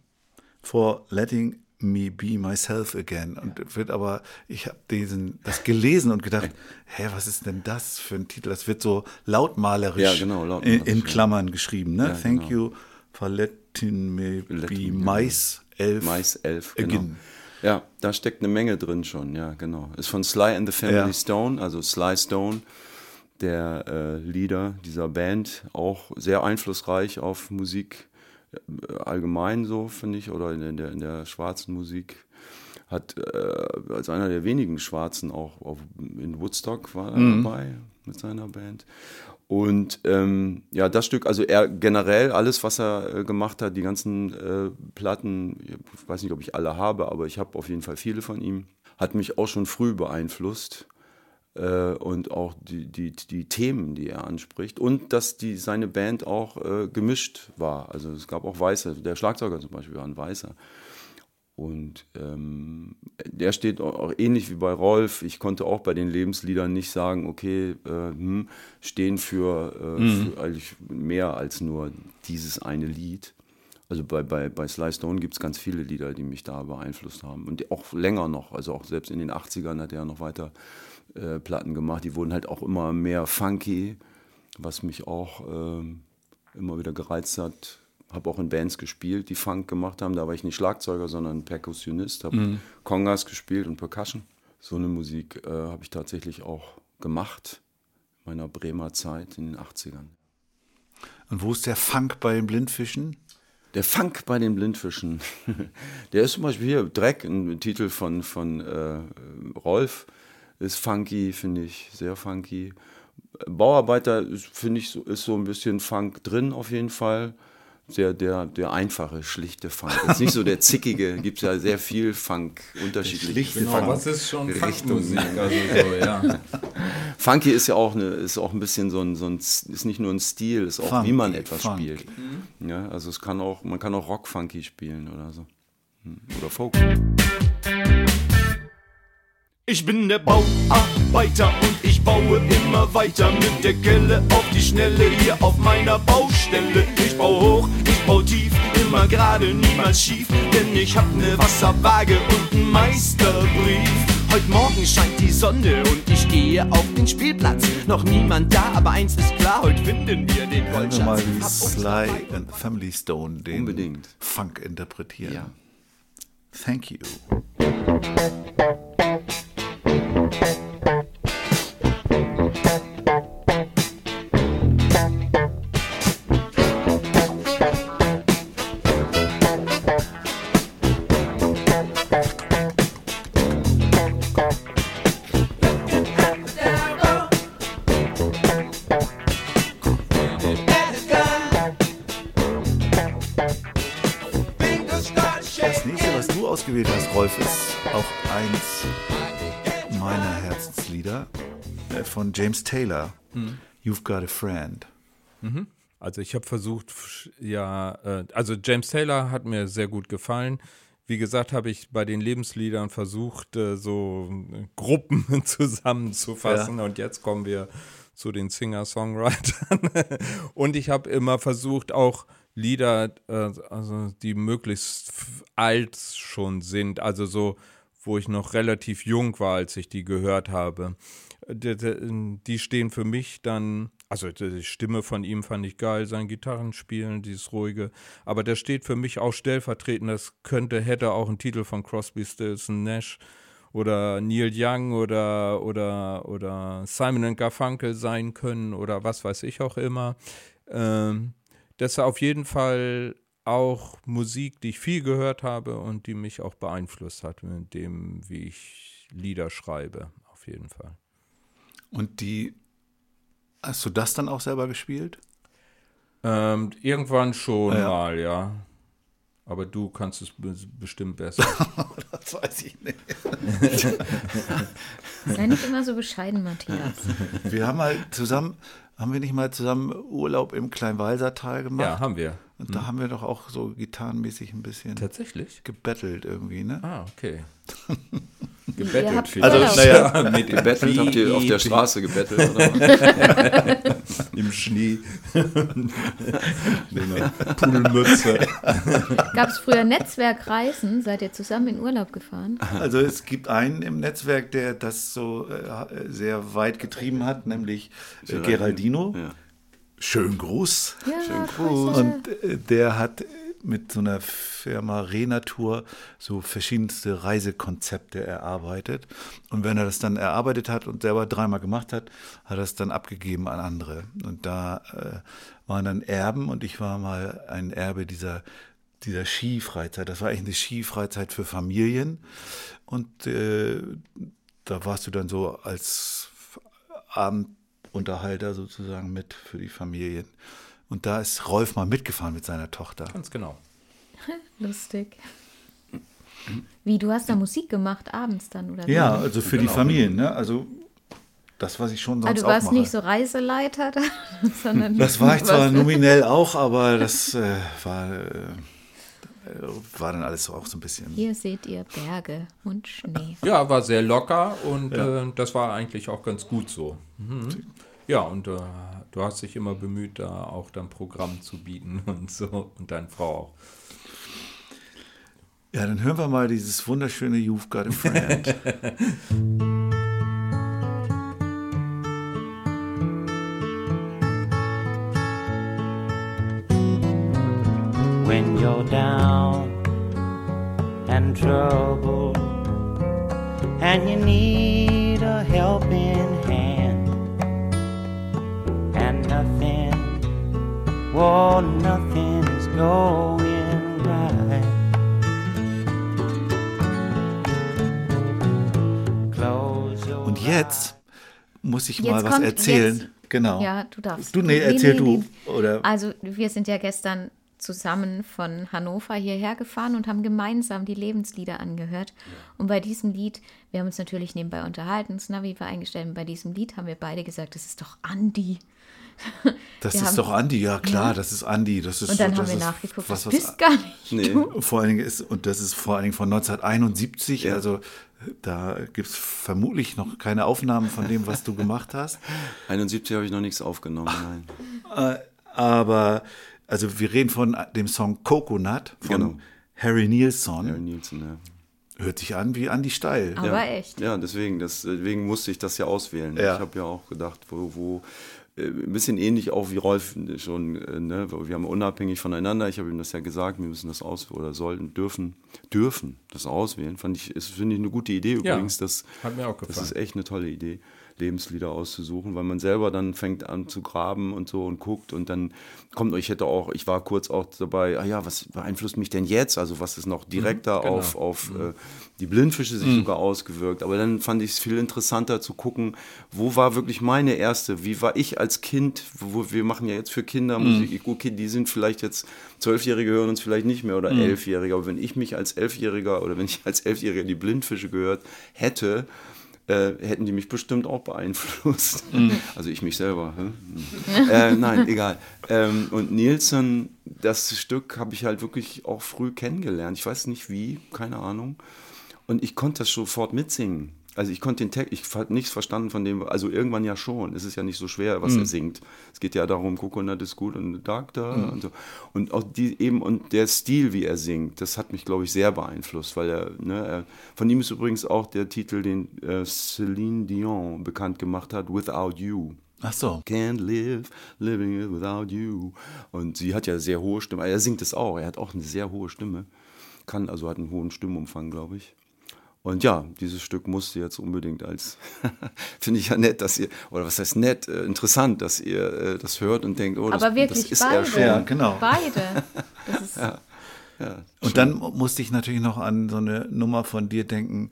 for Letting Me Be Myself Again. Und wird aber, ich habe diesen das gelesen und gedacht, hä, was ist denn das für ein Titel? Das wird so lautmalerisch, Ja, genau, lautmalerisch, in, in ja. Klammern geschrieben. Ne? Ja, Thank genau. you for letting me Letting be myself Mais 11, genau. again. Ja, da steckt eine Menge drin schon, ja, genau. Ist von Sly and the Family Ja. Stone, also Sly Stone, der äh, Leader dieser Band, auch sehr einflussreich auf Musik äh, allgemein so, finde ich, oder in der, in der schwarzen Musik. Hat äh, als einer der wenigen Schwarzen auch auf, in Woodstock war er dabei mit seiner Band. Und ähm, ja, das Stück, also er generell alles, was er äh, gemacht hat, die ganzen äh, Platten, ich weiß nicht, ob ich alle habe, aber ich habe auf jeden Fall viele von ihm, hat mich auch schon früh beeinflusst. Äh, und auch die, die, die Themen, die er anspricht. Und dass die, seine Band auch äh, gemischt war. Also es gab auch Weiße, der Schlagzeuger zum Beispiel war ein Weißer. Und ähm, der steht auch, auch ähnlich wie bei Rolf. Ich konnte auch bei den Lebensliedern nicht sagen, okay, äh, hm, stehen für, äh, für eigentlich mehr als nur dieses eine Lied. Also bei, bei, bei Sly Stone gibt es ganz viele Lieder, die mich da beeinflusst haben. Und auch länger noch. Also auch selbst in den 80ern hat er noch weiter äh, Platten gemacht. Die wurden halt auch immer mehr funky, was mich auch ähm, immer wieder gereizt hat. Habe auch in Bands gespielt, die Funk gemacht haben. Da war ich nicht Schlagzeuger, sondern Perkussionist. Habe Congas gespielt und Percussion. So eine Musik äh, habe ich tatsächlich auch gemacht in meiner Bremer Zeit in den 80ern. Und wo ist der Funk bei den Blindfischen? Der Funk bei den Blindfischen. Der ist zum Beispiel hier, Dreck, ein Titel von, von äh, Rolf, ist funky, finde ich, sehr funky. Bauarbeiter, finde ich, so- ist so ein bisschen Funk drin auf jeden Fall. Sehr, der, der einfache, schlichte Funk. Ist nicht so der zickige, gibt es ja sehr viel Funk, unterschiedliche schlichte Genau, Funk. was ist schon. Funkmusik? Also so, ja. Funky ist ja auch, eine, ist auch ein bisschen so ein, so ein, ist nicht nur ein Stil, ist auch Funky, wie man etwas Funk. spielt. Ja, also es kann auch, man kann auch Rock-Funky spielen oder so. Hm, Oder Folk. Ich bin der Bauarbeiter und ich baue immer weiter mit der Kelle auf die Schnelle hier auf meiner Baustelle. Ich baue hoch, ich baue tief, immer gerade, niemals schief, denn ich hab ne Wasserwaage und einen Meisterbrief. Heute Morgen scheint die Sonne und ich gehe auf den Spielplatz. Noch niemand da, aber eins ist klar, heute finden wir den Hören wir mal, Goldschatz. wie Sly and Family Stone den Unbedingt. Funk interpretieren. Ja. Thank you. Von James Taylor. You've Got a Friend. Also ich habe versucht, ja, äh, also James Taylor hat mir sehr gut gefallen. Wie gesagt, habe ich bei den Lebensliedern versucht, äh, so äh, Gruppen zusammenzufassen. Und jetzt kommen wir zu den Singer-Songwritern. Und ich habe immer versucht, auch Lieder, also die möglichst alt schon sind, also so, wo ich noch relativ jung war, als ich die gehört habe. Die, stehen für mich dann, also die Stimme von ihm fand ich geil, sein Gitarrenspielen, dieses ruhige, aber der steht für mich auch stellvertretend, das könnte, hätte auch ein Titel von Crosby, Stills Nash oder Neil Young oder, oder, oder Simon Garfunkel sein können oder was weiß ich auch immer. Ähm, das ist auf jeden Fall auch Musik, die ich viel gehört habe und die mich auch beeinflusst hat mit dem, wie ich Lieder schreibe, auf jeden Fall. Und die, hast du das dann auch selber gespielt? Ähm, irgendwann schon Ja. mal, ja. Aber du kannst es be bestimmt besser. Das weiß ich nicht. Sei nicht immer so bescheiden, Matthias. Wir haben mal zusammen, haben wir nicht mal zusammen Urlaub im Kleinwalsertal gemacht? ja, haben wir. Und da haben wir doch auch so gitarrenmäßig ein bisschen Tatsächlich? gebettelt irgendwie, ne? Ah, okay. Ihr Gebettelt habt vielleicht. Urlaub. naja, mit Gebettelt habt ihr auf der Straße gebettelt, oder? Im Schnee. Pudelmütze. Gab es früher Netzwerkreisen? Seid ihr zusammen in Urlaub gefahren? Also es gibt einen im Netzwerk, der das so äh, sehr weit getrieben hat, nämlich äh, Geraldino. Ja. Schön Gruß. Ja, Gruß. Und äh, der hat mit so einer Firma Renatur so verschiedenste Reisekonzepte erarbeitet. Und wenn er das dann erarbeitet hat und selber dreimal gemacht hat, hat er es dann abgegeben an andere. Und da äh, waren dann Erben und ich war mal ein Erbe dieser dieser Skifreizeit. Das war eigentlich eine Skifreizeit für Familien. Und äh, da warst du dann so als Abendunterhalter sozusagen mit für die Familien. Und da ist Rolf mal mitgefahren mit seiner Tochter. Ganz genau. Lustig. Wie, du hast da Musik gemacht abends dann, oder? wie? Ja, also für die Familien, ne? Also das, was ich schon sonst Ah, du auch warst mache. nicht so Reiseleiter da, sondern. das war ich zwar nominell auch, aber das äh, war, äh, war dann alles so auch so ein bisschen. Hier seht ihr Berge und Schnee. Ja, war sehr locker und äh, das war eigentlich auch ganz gut so. Mhm. Ja, und äh, du hast dich immer bemüht, da auch dann Programm zu bieten und so und deine Frau auch. Ja, dann hören wir mal dieses wunderschöne You've Got a Friend. when you're down and troubled and you need a helping hand and nothing, oh, nothing is going right. Close your Und jetzt muss ich jetzt mal was kommt, erzählen. Jetzt, genau. Ja, du darfst. Du, nee, erzähl nee, nee, du. Oder? Also, wir sind ja gestern zusammen von Hannover hierher gefahren und haben gemeinsam die Lebenslieder angehört. Ja. Und bei diesem Lied, wir haben uns natürlich nebenbei unterhalten, das Navi war eingestellt, und bei diesem Lied haben wir beide gesagt, das ist doch Andi das wir ist doch Andi, ja klar, Ja. das ist Andi. Das ist, Und dann das haben wir ist nachgeguckt, was, das was, bist gar nicht Nee. du. Vor allen Dingen ist, und das ist vor allen Dingen von 1971, Ja. also da gibt es vermutlich noch keine Aufnahmen von dem, was du gemacht hast. 71 habe ich noch nichts aufgenommen, nein. Äh, aber, also wir reden von dem Song Coconut von Genau. Harry Nilsson. Harry Nielsen, ja. Hört sich an wie Andi Steil. Aber ja. echt. Ja, deswegen, das, deswegen musste ich das ja auswählen. Ja. Ich habe ja auch gedacht, wo, wo ein bisschen ähnlich auch wie Rolf schon, äh, ne? wir haben unabhängig voneinander, ich habe ihm das ja gesagt, wir müssen das auswählen oder sollten, dürfen, dürfen das auswählen. Fand ich, ist, finde ich eine gute Idee Ja, übrigens. das, hat mir auch Das gefallen. ist echt eine tolle Idee, Lebenslieder auszusuchen, weil man selber dann fängt an zu graben und so und guckt und dann kommt, ich hätte auch, ich war kurz auch dabei, ah ja, was beeinflusst mich denn jetzt? Also was ist noch direkter genau. auf, auf äh, die Blindfische sich sogar ausgewirkt. Aber dann fand ich es viel interessanter zu gucken, wo war wirklich meine erste, wie war ich als Kind, wo wir machen ja jetzt für Kinder Musik, okay, die sind vielleicht jetzt Zwölfjährige hören uns vielleicht nicht mehr oder Elfjährige, aber wenn ich mich als Elfjähriger oder wenn ich als Elfjähriger die Blindfische gehört hätte, äh, hätten die mich bestimmt auch beeinflusst. Also ich mich selber. Hm? äh, nein, egal. Ähm, und Nielsen, das Stück habe ich halt wirklich auch früh kennengelernt. Ich weiß nicht wie, keine Ahnung. Und ich konnte das sofort mitsingen. Also ich konnte den Text, ich habe nichts verstanden von dem, also irgendwann ja schon. Es ist ja nicht so schwer, was er singt. Es geht ja darum, Coconut ist gut und Doctor und so. Und auch die eben, und der Stil, wie er singt, das hat mich, glaube ich, sehr beeinflusst, weil er, ne, er, von ihm ist übrigens auch der Titel, den äh, Celine Dion bekannt gemacht hat, Without You. Ach so. Can't live, living without you. Und sie hat ja sehr hohe Stimme. Er singt es auch. Er hat auch eine sehr hohe Stimme. Kann, also hat einen hohen Stimmumfang, glaube ich. Und ja, dieses Stück musste jetzt unbedingt als, finde ich ja nett, dass ihr, oder was heißt nett, äh, interessant, dass ihr äh, das hört und denkt, oh, das, Aber wirklich das ist beide. er schon. Ja, genau. Beide. Das ist, Und dann musste ich natürlich noch an so eine Nummer von dir denken,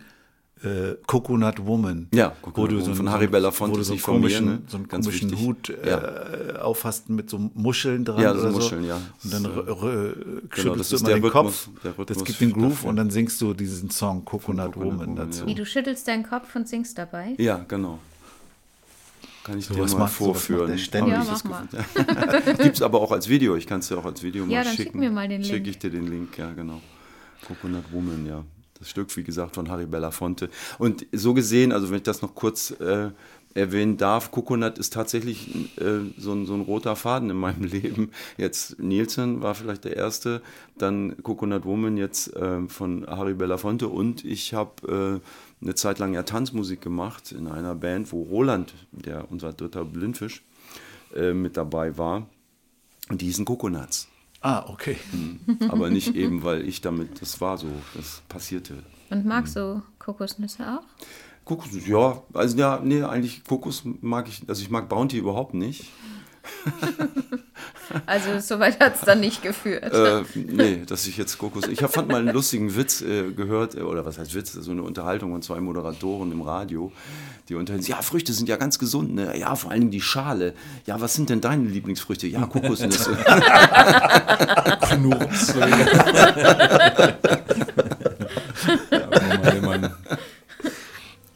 äh, Coconut Woman. Ja, wo Coconut du Woman so, von einen- Harry so, Belafonte, wo du so einen von mir, komischen, ne? so einen Ganz komischen wichtig. Hut äh, Ja. aufhast mit so Muscheln dran Ja, so oder Muscheln, ja. Und dann r- schüttelst das du immer den Rhythmus- Kopf. das gibt den Groove dafür. und dann singst du diesen Song Coconut, Coconut Woman Woman, dazu. wie du schüttelst deinen Kopf und singst dabei. Ja, genau. Kann ich Sowas dir mal vorführen. ständig. Ja, mach das mal. Gibt es aber auch als Video. Ich kann es dir auch als Video mal Ja, dann schicken. schick mir mal den Link. Schicke ich dir den Link, ja, genau. Coconut Woman, ja. Das Stück, wie gesagt, von Harry Belafonte. Und so gesehen, also wenn ich das noch kurz äh, erwähnen darf, Coconut ist tatsächlich äh, so, ein, so ein roter Faden in meinem Leben. Jetzt Nielsen war vielleicht der erste, dann Coconut Woman jetzt äh, von Harry Belafonte und ich habe äh, eine Zeit lang ja Tanzmusik gemacht in einer Band, wo Roland, der unser dritter Blindfisch, äh, mit dabei war. Und die hießen Coconuts. Ah, okay. Aber nicht eben, weil ich damit, das war so, das passierte. Und magst du Kokosnüsse auch? Kokos, ja, also ja, nee, eigentlich Kokos mag ich, also ich mag Bounty überhaupt nicht. Also soweit hat es dann nicht geführt. Äh, nee, dass ich jetzt Kokos. Ich hab, fand mal einen lustigen Witz äh, gehört, äh, oder was heißt Witz, so eine Unterhaltung von zwei Moderatoren im Radio, die unterhalten sich, ja, Früchte sind ja ganz gesund, ne? Ja, vor allen Dingen die Schale. Ja, was sind denn deine Lieblingsfrüchte? Ja, Kokosnüsse. Knurps. ja, wenn man, wenn man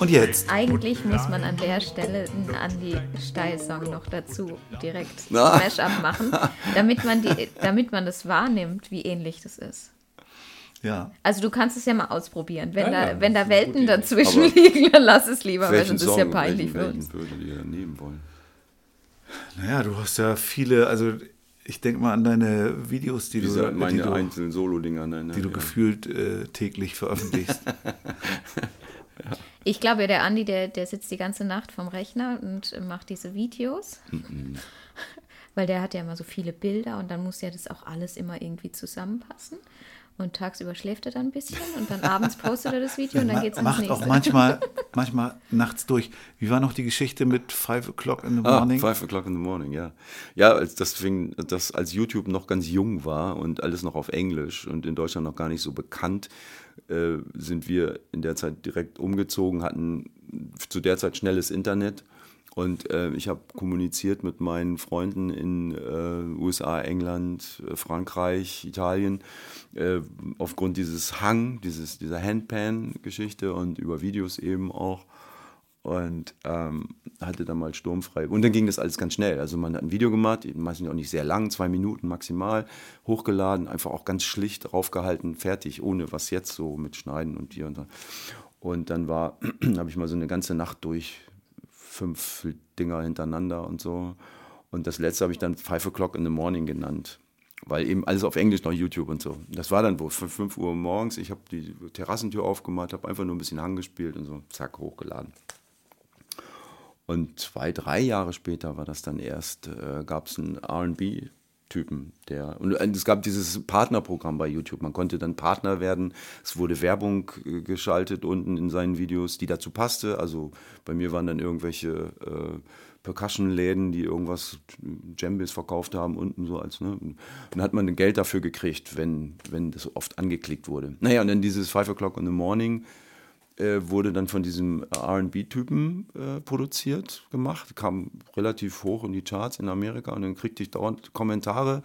Und jetzt? Eigentlich muss man an der Stelle einen Andi Steil-Song noch dazu direkt. Mash-up machen, damit man, die, damit man das wahrnimmt, wie ähnlich das ist. Ja. Also du kannst es ja mal ausprobieren. Wenn, Ja, da, ja, wenn da Welten dazwischen Aber liegen, dann lass es lieber, weil sonst ist ja peinlich welchen, für uns. welchen würdet ihr nehmen wollen? Naja, du hast ja viele, also Ich denke mal an deine Videos, die Diese, du, die meine du, einzelnen Solo-Dinger. Ne, die du ja. gefühlt äh, täglich veröffentlichst. Ich glaube, der Andi, der, der sitzt die ganze Nacht vom Rechner und macht diese Videos. Weil der hat ja immer so viele Bilder und dann muss ja das auch alles immer irgendwie zusammenpassen. Und tagsüber schläft er dann ein bisschen und dann abends postet er das Video und dann geht's ins Macht nächste. auch manchmal, manchmal nachts durch. Wie war noch die Geschichte mit Five O'Clock in the Ah, Morning? Five o'clock in the morning, ja. Ja, als das fing, das als YouTube noch ganz jung war und alles noch auf Englisch und in Deutschland noch gar nicht so bekannt, äh, sind wir in der Zeit direkt umgezogen, hatten zu der Zeit schnelles Internet. Und äh, ich habe kommuniziert mit meinen Freunden in äh, USA, England, äh, Frankreich, Italien äh, aufgrund dieses Hang, dieses, dieser Handpan-Geschichte und über Videos eben auch und ähm, hatte dann mal sturmfrei. Und dann ging das alles ganz schnell. Also man hat ein Video gemacht, meistens auch nicht sehr lang, zwei Minuten maximal, hochgeladen, einfach auch ganz schlicht draufgehalten, fertig, ohne was jetzt so mit Schneiden und hier und da. Und dann war, habe ich mal so eine ganze Nacht durch fünf Dinger hintereinander und so. Und das letzte habe ich dann Five O'Clock in the Morning genannt. Weil eben alles auf Englisch noch YouTube und so. Das war dann wohl 5 Uhr morgens. Ich habe die Terrassentür aufgemacht, habe einfach nur ein bisschen Hang gespielt und so, zack, hochgeladen. Und zwei, drei Jahre später war das dann erst, äh, gab es einen RB-Typen, der. Und äh, es gab dieses Partnerprogramm bei YouTube. Man konnte dann Partner werden. Es wurde Werbung äh, geschaltet unten in seinen Videos, die dazu passte. Also bei mir waren dann irgendwelche äh, Percussion-Läden, die irgendwas Djembes verkauft haben, unten so als. Ne? Und dann hat man Geld dafür gekriegt, wenn, wenn das oft angeklickt wurde. Naja, und dann dieses Five O'Clock in the Morning äh, wurde dann von diesem RB-Typen äh, produziert, gemacht, kam relativ hoch in die Charts in Amerika und dann kriegte ich dauernd Kommentare.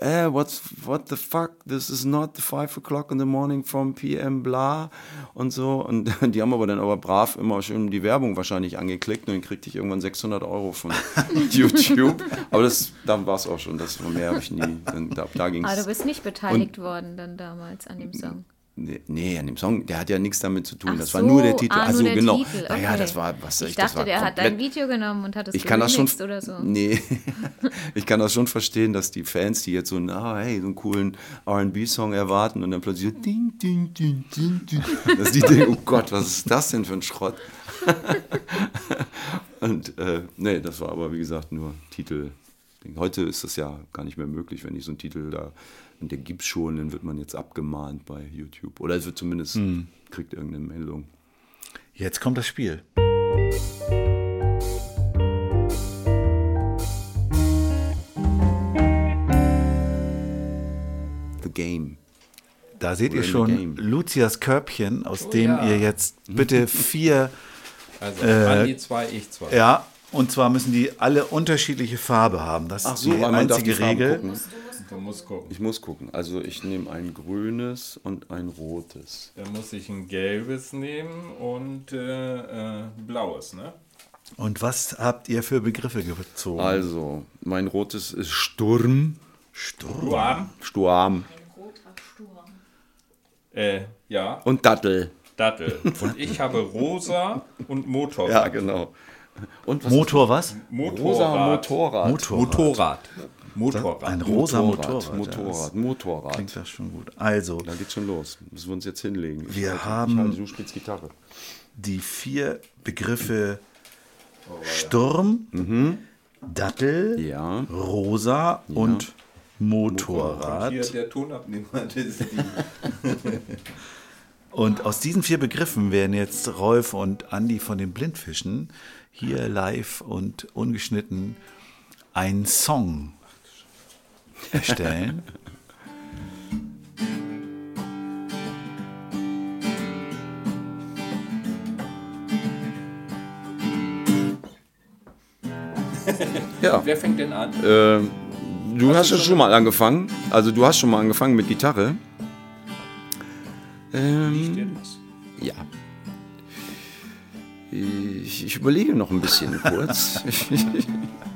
Äh, what's, what the fuck, this is not the 5 o'clock in the morning from PM, bla und so. Und die haben aber dann aber brav immer schön die Werbung wahrscheinlich angeklickt und dann kriegte ich irgendwann 600 Euro von YouTube. Aber das, dann war es auch schon, das mehr habe ich nie, dann, da, da ging Aber du es. bist nicht beteiligt worden dann damals an dem Song. Nee, an dem Song, der hat ja nichts damit zu tun. Ach das war so, nur der Titel. ah, also genau. Titel, Naja, okay. das war, was Ich das dachte, war der hat dein Video genommen und hat es ich kann das schon, oder so. Nee, ich kann das schon verstehen, dass die Fans, die jetzt so, einen, ah, hey, so einen coolen R&B-Song erwarten und dann plötzlich so, ding, ding, ding, ding, ding, dass die denken, oh Gott, was ist das denn für ein Schrott? und äh, nee, das war aber wie gesagt nur Titel. Heute ist das ja gar nicht mehr möglich, wenn ich so einen Titel da, und der gibt's schon, dann wird man jetzt abgemahnt bei YouTube. Oder es wird zumindest, kriegt irgendeine Meldung. Jetzt kommt das Spiel. The Game. Da seht ihr in the schon. Lucias Körbchen, aus Oh dem ja. ihr jetzt bitte vier, Also Äh, Andi zwei, ich zwei. ja, und zwar müssen die alle unterschiedliche Farbe haben. Das Ach ist so, die einzige Regel. gucken. Du musst gucken. Ich muss gucken. Also ich nehme ein grünes und ein rotes. Dann muss ich ein gelbes nehmen und äh, äh, blaues, ne? Und was habt ihr für Begriffe gezogen? Also, mein rotes ist Sturm. Sturm. Sturm. Äh, ja, Und Dattel. Dattel. Und ich habe rosa und Motorrad. Ja, genau. Und was Motor was? Motorrad. Rosa Motorrad. Motorrad. Motorrad. Motorrad. Ein rosa Motorrad. Motorrad. ja, Motorrad. Klingt das schon gut. Also, Da geht's schon los. Müssen wir uns jetzt hinlegen. Ich Wir halte- haben- Ich halte, du spielst Gitarre. die vier Begriffe Sturm, Dattel, Mhm. Ja. Rosa und Motorrad. Hier der Tonabnehmer, ist die. Und aus diesen vier Begriffen werden jetzt Rolf und Andi von den Blindfischen hier live und ungeschnitten einen Song erstellen. Ja. Wer fängt denn an? Ähm, du hast ja schon mal angefangen. Also du hast schon mal angefangen mit Gitarre. Ähm, ja. Ich, ich überlege noch ein bisschen kurz.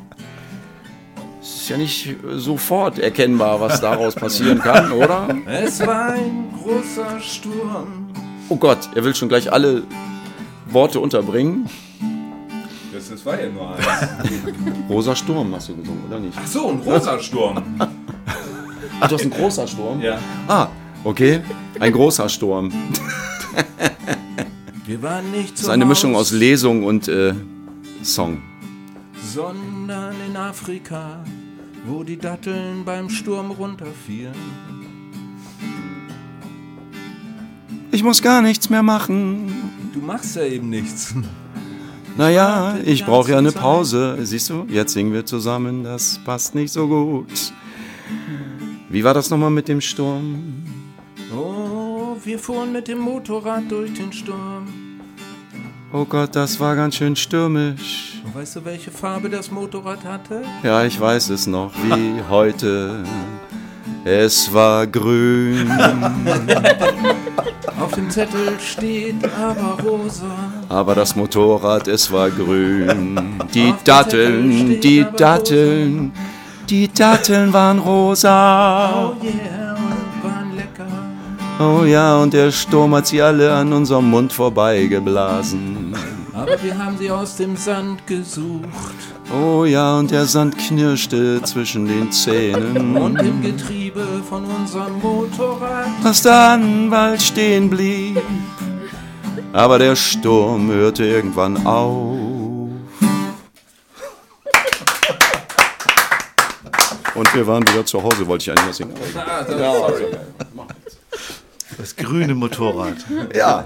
Es ist ja nicht sofort erkennbar, was daraus passieren kann, oder? Es war ein großer Sturm. Oh Gott, er will schon gleich alle Worte unterbringen. Das Das war ja nur eins. Rosa Sturm hast du gesungen, oder nicht? Ach so, ein rosa Sturm. Ach, du hast einen großer Sturm? Ja. Ah, okay. Ein großer Sturm. Wir waren nicht Das ist eine Mischung aus Lesung und äh, Song. sondern in Afrika, wo die Datteln beim Sturm runterfielen. Ich muss gar nichts mehr machen. Du machst ja eben nichts. Naja, ich brauche ja eine Pause. Siehst du, jetzt singen wir zusammen, das passt nicht so gut. Wie war das nochmal mit dem Sturm? Oh, wir fuhren mit dem Motorrad durch den Sturm. Oh Gott, das war ganz schön stürmisch. Und weißt du, welche Farbe das Motorrad hatte? Ja, ich weiß es noch wie heute. Es war grün. Auf dem Zettel steht aber rosa. Aber das Motorrad, es war grün. Die Auf Datteln, die Datteln, die Datteln waren rosa. Oh yeah, und waren lecker. Oh ja, und der Sturm hat sie alle an unserem Mund vorbeigeblasen. Aber wir haben sie aus dem Sand gesucht. Oh ja, und der Sand knirschte zwischen den Zähnen. Und im Getriebe von unserem Motorrad. was dann bald stehen blieb. Aber der Sturm hörte irgendwann auf. Und wir waren wieder zu Hause, wollte ich eigentlich was singen. Das grüne Motorrad. Ja.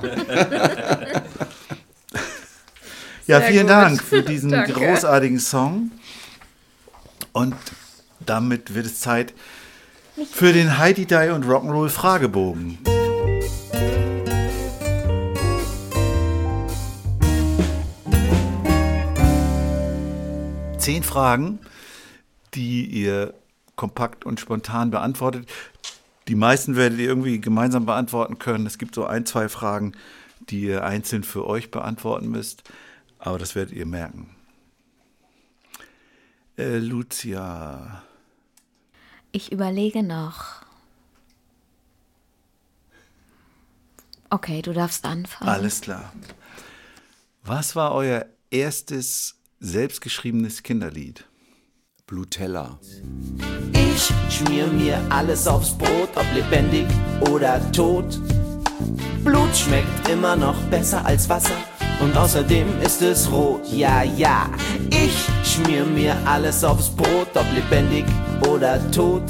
Ja, Sehr vielen gut. Dank für diesen großartigen Song. Und damit wird es Zeit für den Heidi Die und Rock'n'Roll Fragebogen. Zehn Fragen, die ihr kompakt und spontan beantwortet. Die meisten werdet ihr irgendwie gemeinsam beantworten können. Es gibt so ein, zwei Fragen, die ihr einzeln für euch beantworten müsst. Aber das werdet ihr merken. Äh, Lucia. Ich überlege noch. Okay, du darfst anfangen. Alles klar. Was war euer erstes selbstgeschriebenes Kinderlied? Blutella. Ich schmier mir alles aufs Brot, ob lebendig oder tot. Blut schmeckt immer noch besser als Wasser und außerdem ist es rot. Ja, ja. Ich schmier mir alles aufs Brot, ob lebendig oder tot.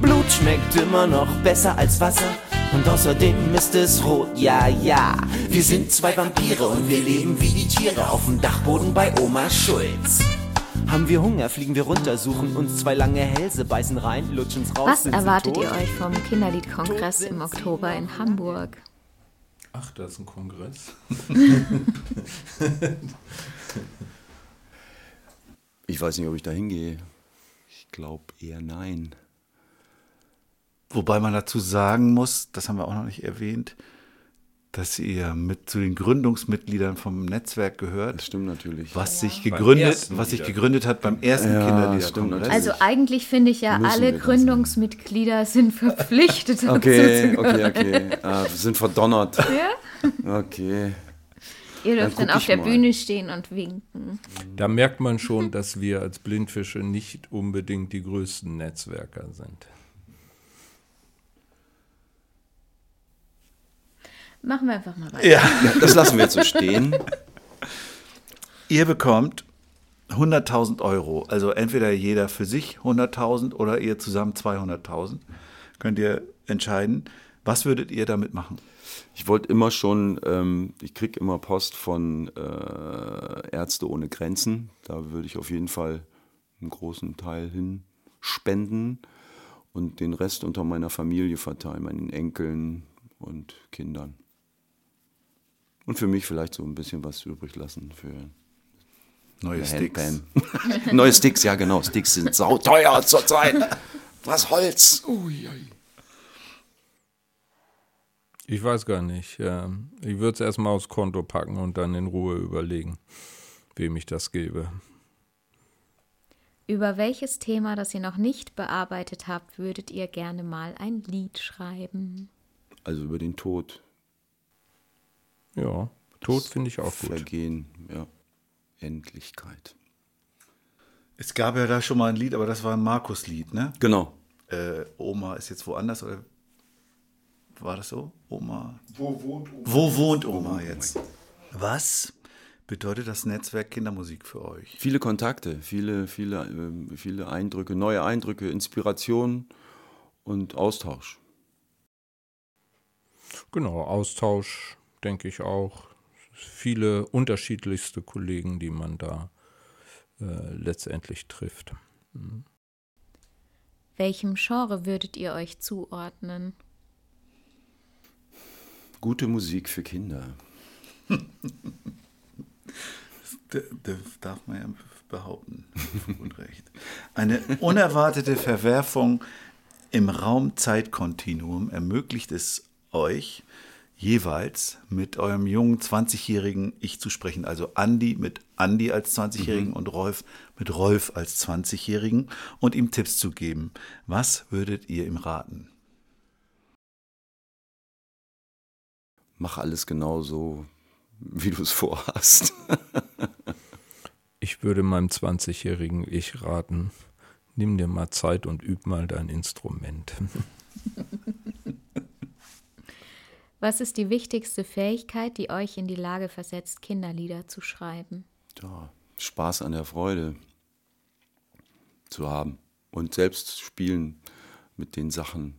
Blut schmeckt immer noch besser als Wasser und außerdem ist es rot. Ja, ja. Wir sind zwei Vampire und wir leben wie die Tiere auf dem Dachboden bei Oma Schulz. Haben wir Hunger, fliegen wir runter, suchen uns zwei lange Hälse, beißen rein, lutschen's raus. Was erwartet ihr euch vom Kinderliedkongress im Oktober in Hamburg? Ach, das ist ein Kongress. Ich weiß nicht, ob ich da hingehe. Ich glaube eher nein. Wobei man dazu sagen muss, das haben wir auch noch nicht erwähnt, dass ihr mit zu den Gründungsmitgliedern vom Netzwerk Das gehört, stimmt natürlich. was sich gegründet, was sich gegründet hat beim ersten Ja, Kinderliederkongress. stimmt natürlich. Also eigentlich finde ich ja, alle das. Gründungsmitglieder sind verpflichtet dazu Okay, zu okay, okay. Ah, sind verdonnert. Ja? Okay. Ihr dürft Dann dann, auf der mal. Bühne stehen und winken. Da merkt man schon, dass wir als Blindfische nicht unbedingt die größten Netzwerker sind. Machen wir einfach mal weiter. Ja. Das lassen wir jetzt so stehen. Ihr bekommt 100.000 Euro. Also entweder jeder für sich 100.000 oder ihr zusammen 200.000. Könnt ihr entscheiden. Was würdet ihr damit machen? Ich wollte immer schon, ähm, ich kriege immer Post von äh, Ärzte ohne Grenzen. Da würde ich auf jeden Fall einen großen Teil hin spenden und den Rest unter meiner Familie verteilen, meinen Enkeln und Kindern. Und für mich vielleicht so ein bisschen was übrig lassen für Neue eine Sticks. Handpan. Neue Sticks, ja genau. Sticks sind sauteuer zurzeit. Was Holz. Ui, ui. Ich weiß gar nicht. ähm, Ich würde es erstmal aufs Konto packen und dann in Ruhe überlegen, wem ich das gebe. Über welches Thema, das ihr noch nicht bearbeitet habt, würdet ihr gerne mal ein Lied schreiben? Also über den Tod. Ja, Tod finde ich auch gut. Vergehen, ja. Unendlichkeit. Es gab ja da schon mal ein Lied, aber das war ein Markus-Lied, ne? Genau. Äh, Oma ist jetzt woanders oder war das so? Oma. Wo wohnt Oma? Wo wohnt Oma jetzt? Was bedeutet das Netzwerk Kindermusik für euch? Viele Kontakte, viele, viele, ähm, viele Eindrücke, neue Eindrücke, Inspiration und Austausch. Genau, Austausch, denke ich auch. Viele unterschiedlichste Kollegen, die man da äh, letztendlich trifft. Mhm. Welchem Genre würdet ihr euch zuordnen? Gute Musik für Kinder. Das, das darf man ja behaupten. Und recht. Eine unerwartete Verwerfung im Raum-Zeit-Kontinuum ermöglicht es euch, jeweils mit eurem jungen 20-jährigen Ich zu sprechen. Also Andi mit Andi als 20-jährigen Mhm. und Rolf mit Rolf als 20-jährigen und ihm Tipps zu geben. Was würdet ihr ihm raten? Mach alles genau so, wie du es vorhast. Ich würde meinem 20-jährigen Ich raten, nimm dir mal Zeit und üb mal dein Instrument. Was ist die wichtigste Fähigkeit, die euch in die Lage versetzt, Kinderlieder zu schreiben? ja, Spaß an der Freude zu haben und selbst spielen mit den Sachen,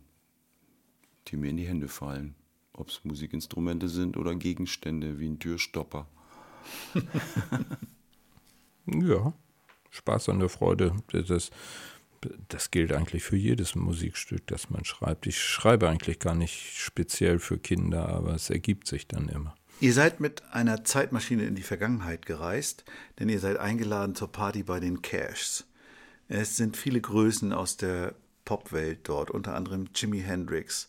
die mir in die Hände fallen. Ob es Musikinstrumente sind oder Gegenstände wie ein Türstopper. Ja, Spaß an der Freude. Das, das gilt eigentlich für jedes Musikstück, das man schreibt. Ich schreibe eigentlich gar nicht speziell für Kinder, aber es ergibt sich dann immer. Ihr seid mit einer Zeitmaschine in die Vergangenheit gereist, denn ihr seid eingeladen zur Party bei den Cashs. Es sind viele Größen aus der Popwelt dort, unter anderem Jimi Hendrix,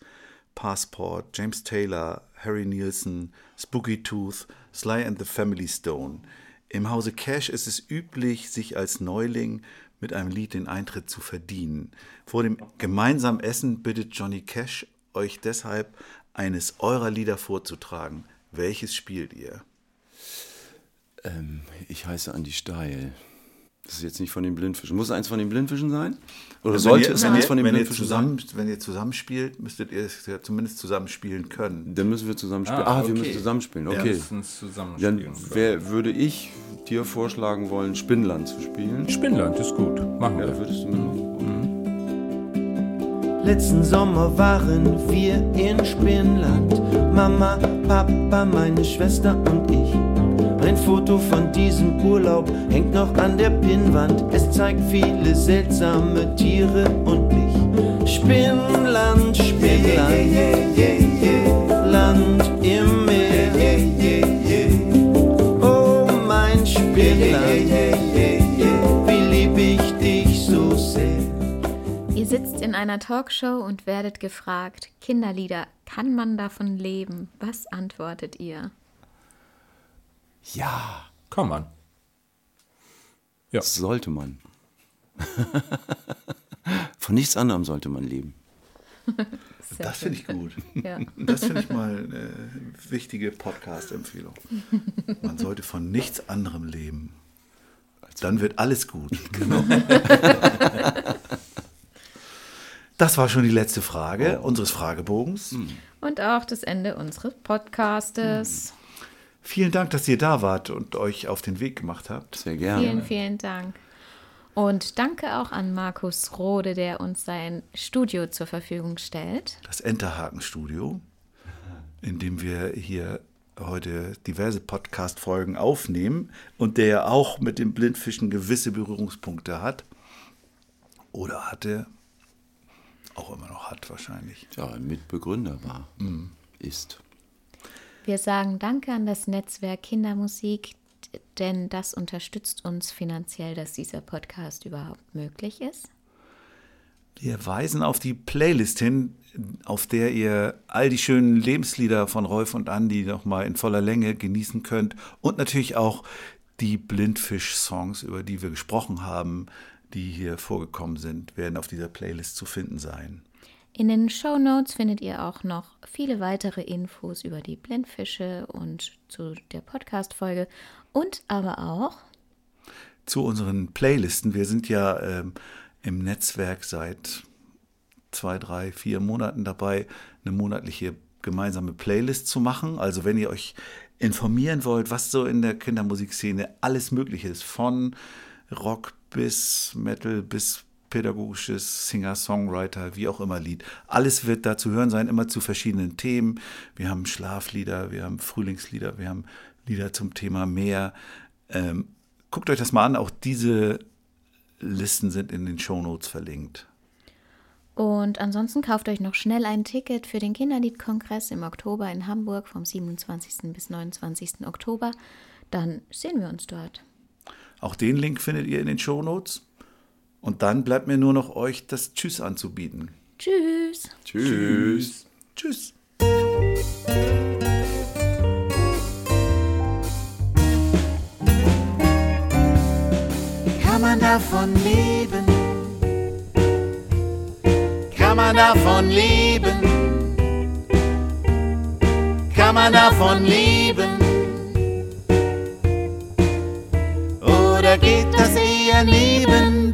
Passport, James Taylor, Harry Nielsen, Spooky Tooth, Sly and the Family Stone. Im Hause Cash ist es üblich, sich als Neuling mit einem Lied den Eintritt zu verdienen. Vor dem gemeinsamen Essen bittet Johnny Cash euch deshalb, eines eurer Lieder vorzutragen. Welches spielt ihr? Ähm, ich heiße Andi Steil. Das ist jetzt nicht von den Blindfischen. Muss es eins von den Blindfischen sein? Oder sollte es eins von den Blindfischen sein? zusammen, Wenn ihr zusammenspielt, müsstet ihr es ja zumindest zusammen spielen können. Dann müssen wir zusammen spielen. Ah, Ah, wir okay. müssen zusammenspielen. Okay. müssen es zusammen Dann wär, würde ich dir vorschlagen wollen, Spinnland zu spielen. Spinnland ist gut. Machen Ja, wir. würdest du mitmachen? Letzten Sommer waren wir in Spinnland. Mama, Papa, meine Schwester und ich. Ein Foto von diesem Urlaub hängt noch an der Pinnwand. Es zeigt viele seltsame Tiere und mich. Spinnland, Spinnland, Land im Meer. Oh, mein Spinnland, wie lieb ich dich so sehr. Ihr sitzt in einer Talkshow und werdet gefragt, Kinderlieder, kann man davon leben? Was antwortet ihr? Ja, Kann man. Ja. das sollte man. Von nichts anderem sollte man leben. Sehr Das finde ich gut. Ja. Das finde ich mal eine wichtige Podcast-Empfehlung. Man sollte von nichts anderem leben. Dann wird alles gut. Genau. Das war schon die letzte Frage unseres Fragebogens. Und auch das Ende unseres Podcastes. Vielen Dank, dass ihr da wart und euch auf den Weg gemacht habt. Sehr gerne. Vielen, vielen Dank. Und danke auch an Markus Rode, der uns sein Studio zur Verfügung stellt. Das Enterhaken-Studio, in dem wir hier heute diverse Podcast-Folgen aufnehmen und der ja auch mit dem Blindfischen gewisse Berührungspunkte hat. Oder hatte. Auch immer noch hat wahrscheinlich. Ja, ein Mitbegründer war. Ist. Wir sagen Danke an das Netzwerk Kindermusik, denn das unterstützt uns finanziell, dass dieser Podcast überhaupt möglich ist. Wir weisen auf die Playlist hin, auf der ihr all die schönen Lebenslieder von Rolf und Andy nochmal in voller Länge genießen könnt und natürlich auch die Blindfisch-Songs, über die wir gesprochen haben, die hier vorgekommen sind, werden auf dieser Playlist zu finden sein. In den Show Notes findet ihr auch noch viele weitere Infos über die Blindfische und zu der Podcast-Folge und aber auch zu unseren Playlisten. Wir sind ja ähm, im Netzwerk seit zwei, drei, vier Monaten dabei, eine monatliche gemeinsame Playlist zu machen. Also wenn ihr euch informieren wollt, was so in der Kindermusikszene alles möglich ist, von Rock bis Metal bis pädagogisches Singer-Songwriter, wie auch immer Lied. Alles wird da zu hören sein, immer zu verschiedenen Themen. Wir haben Schlaflieder, wir haben Frühlingslieder, wir haben Lieder zum Thema Meer. Ähm, guckt euch das mal an, auch diese Listen sind in den Shownotes verlinkt. Und ansonsten kauft euch noch schnell ein Ticket für den Kinderliedkongress im Oktober in Hamburg vom 27. bis 29. Oktober. Dann sehen wir uns dort. Auch den Link findet ihr in den Shownotes. Und dann bleibt mir nur noch euch das Tschüss anzubieten. Tschüss. Tschüss. Tschüss. Kann man davon leben? Kann man davon leben? Kann man davon leben? Oder geht das eher nebenbei?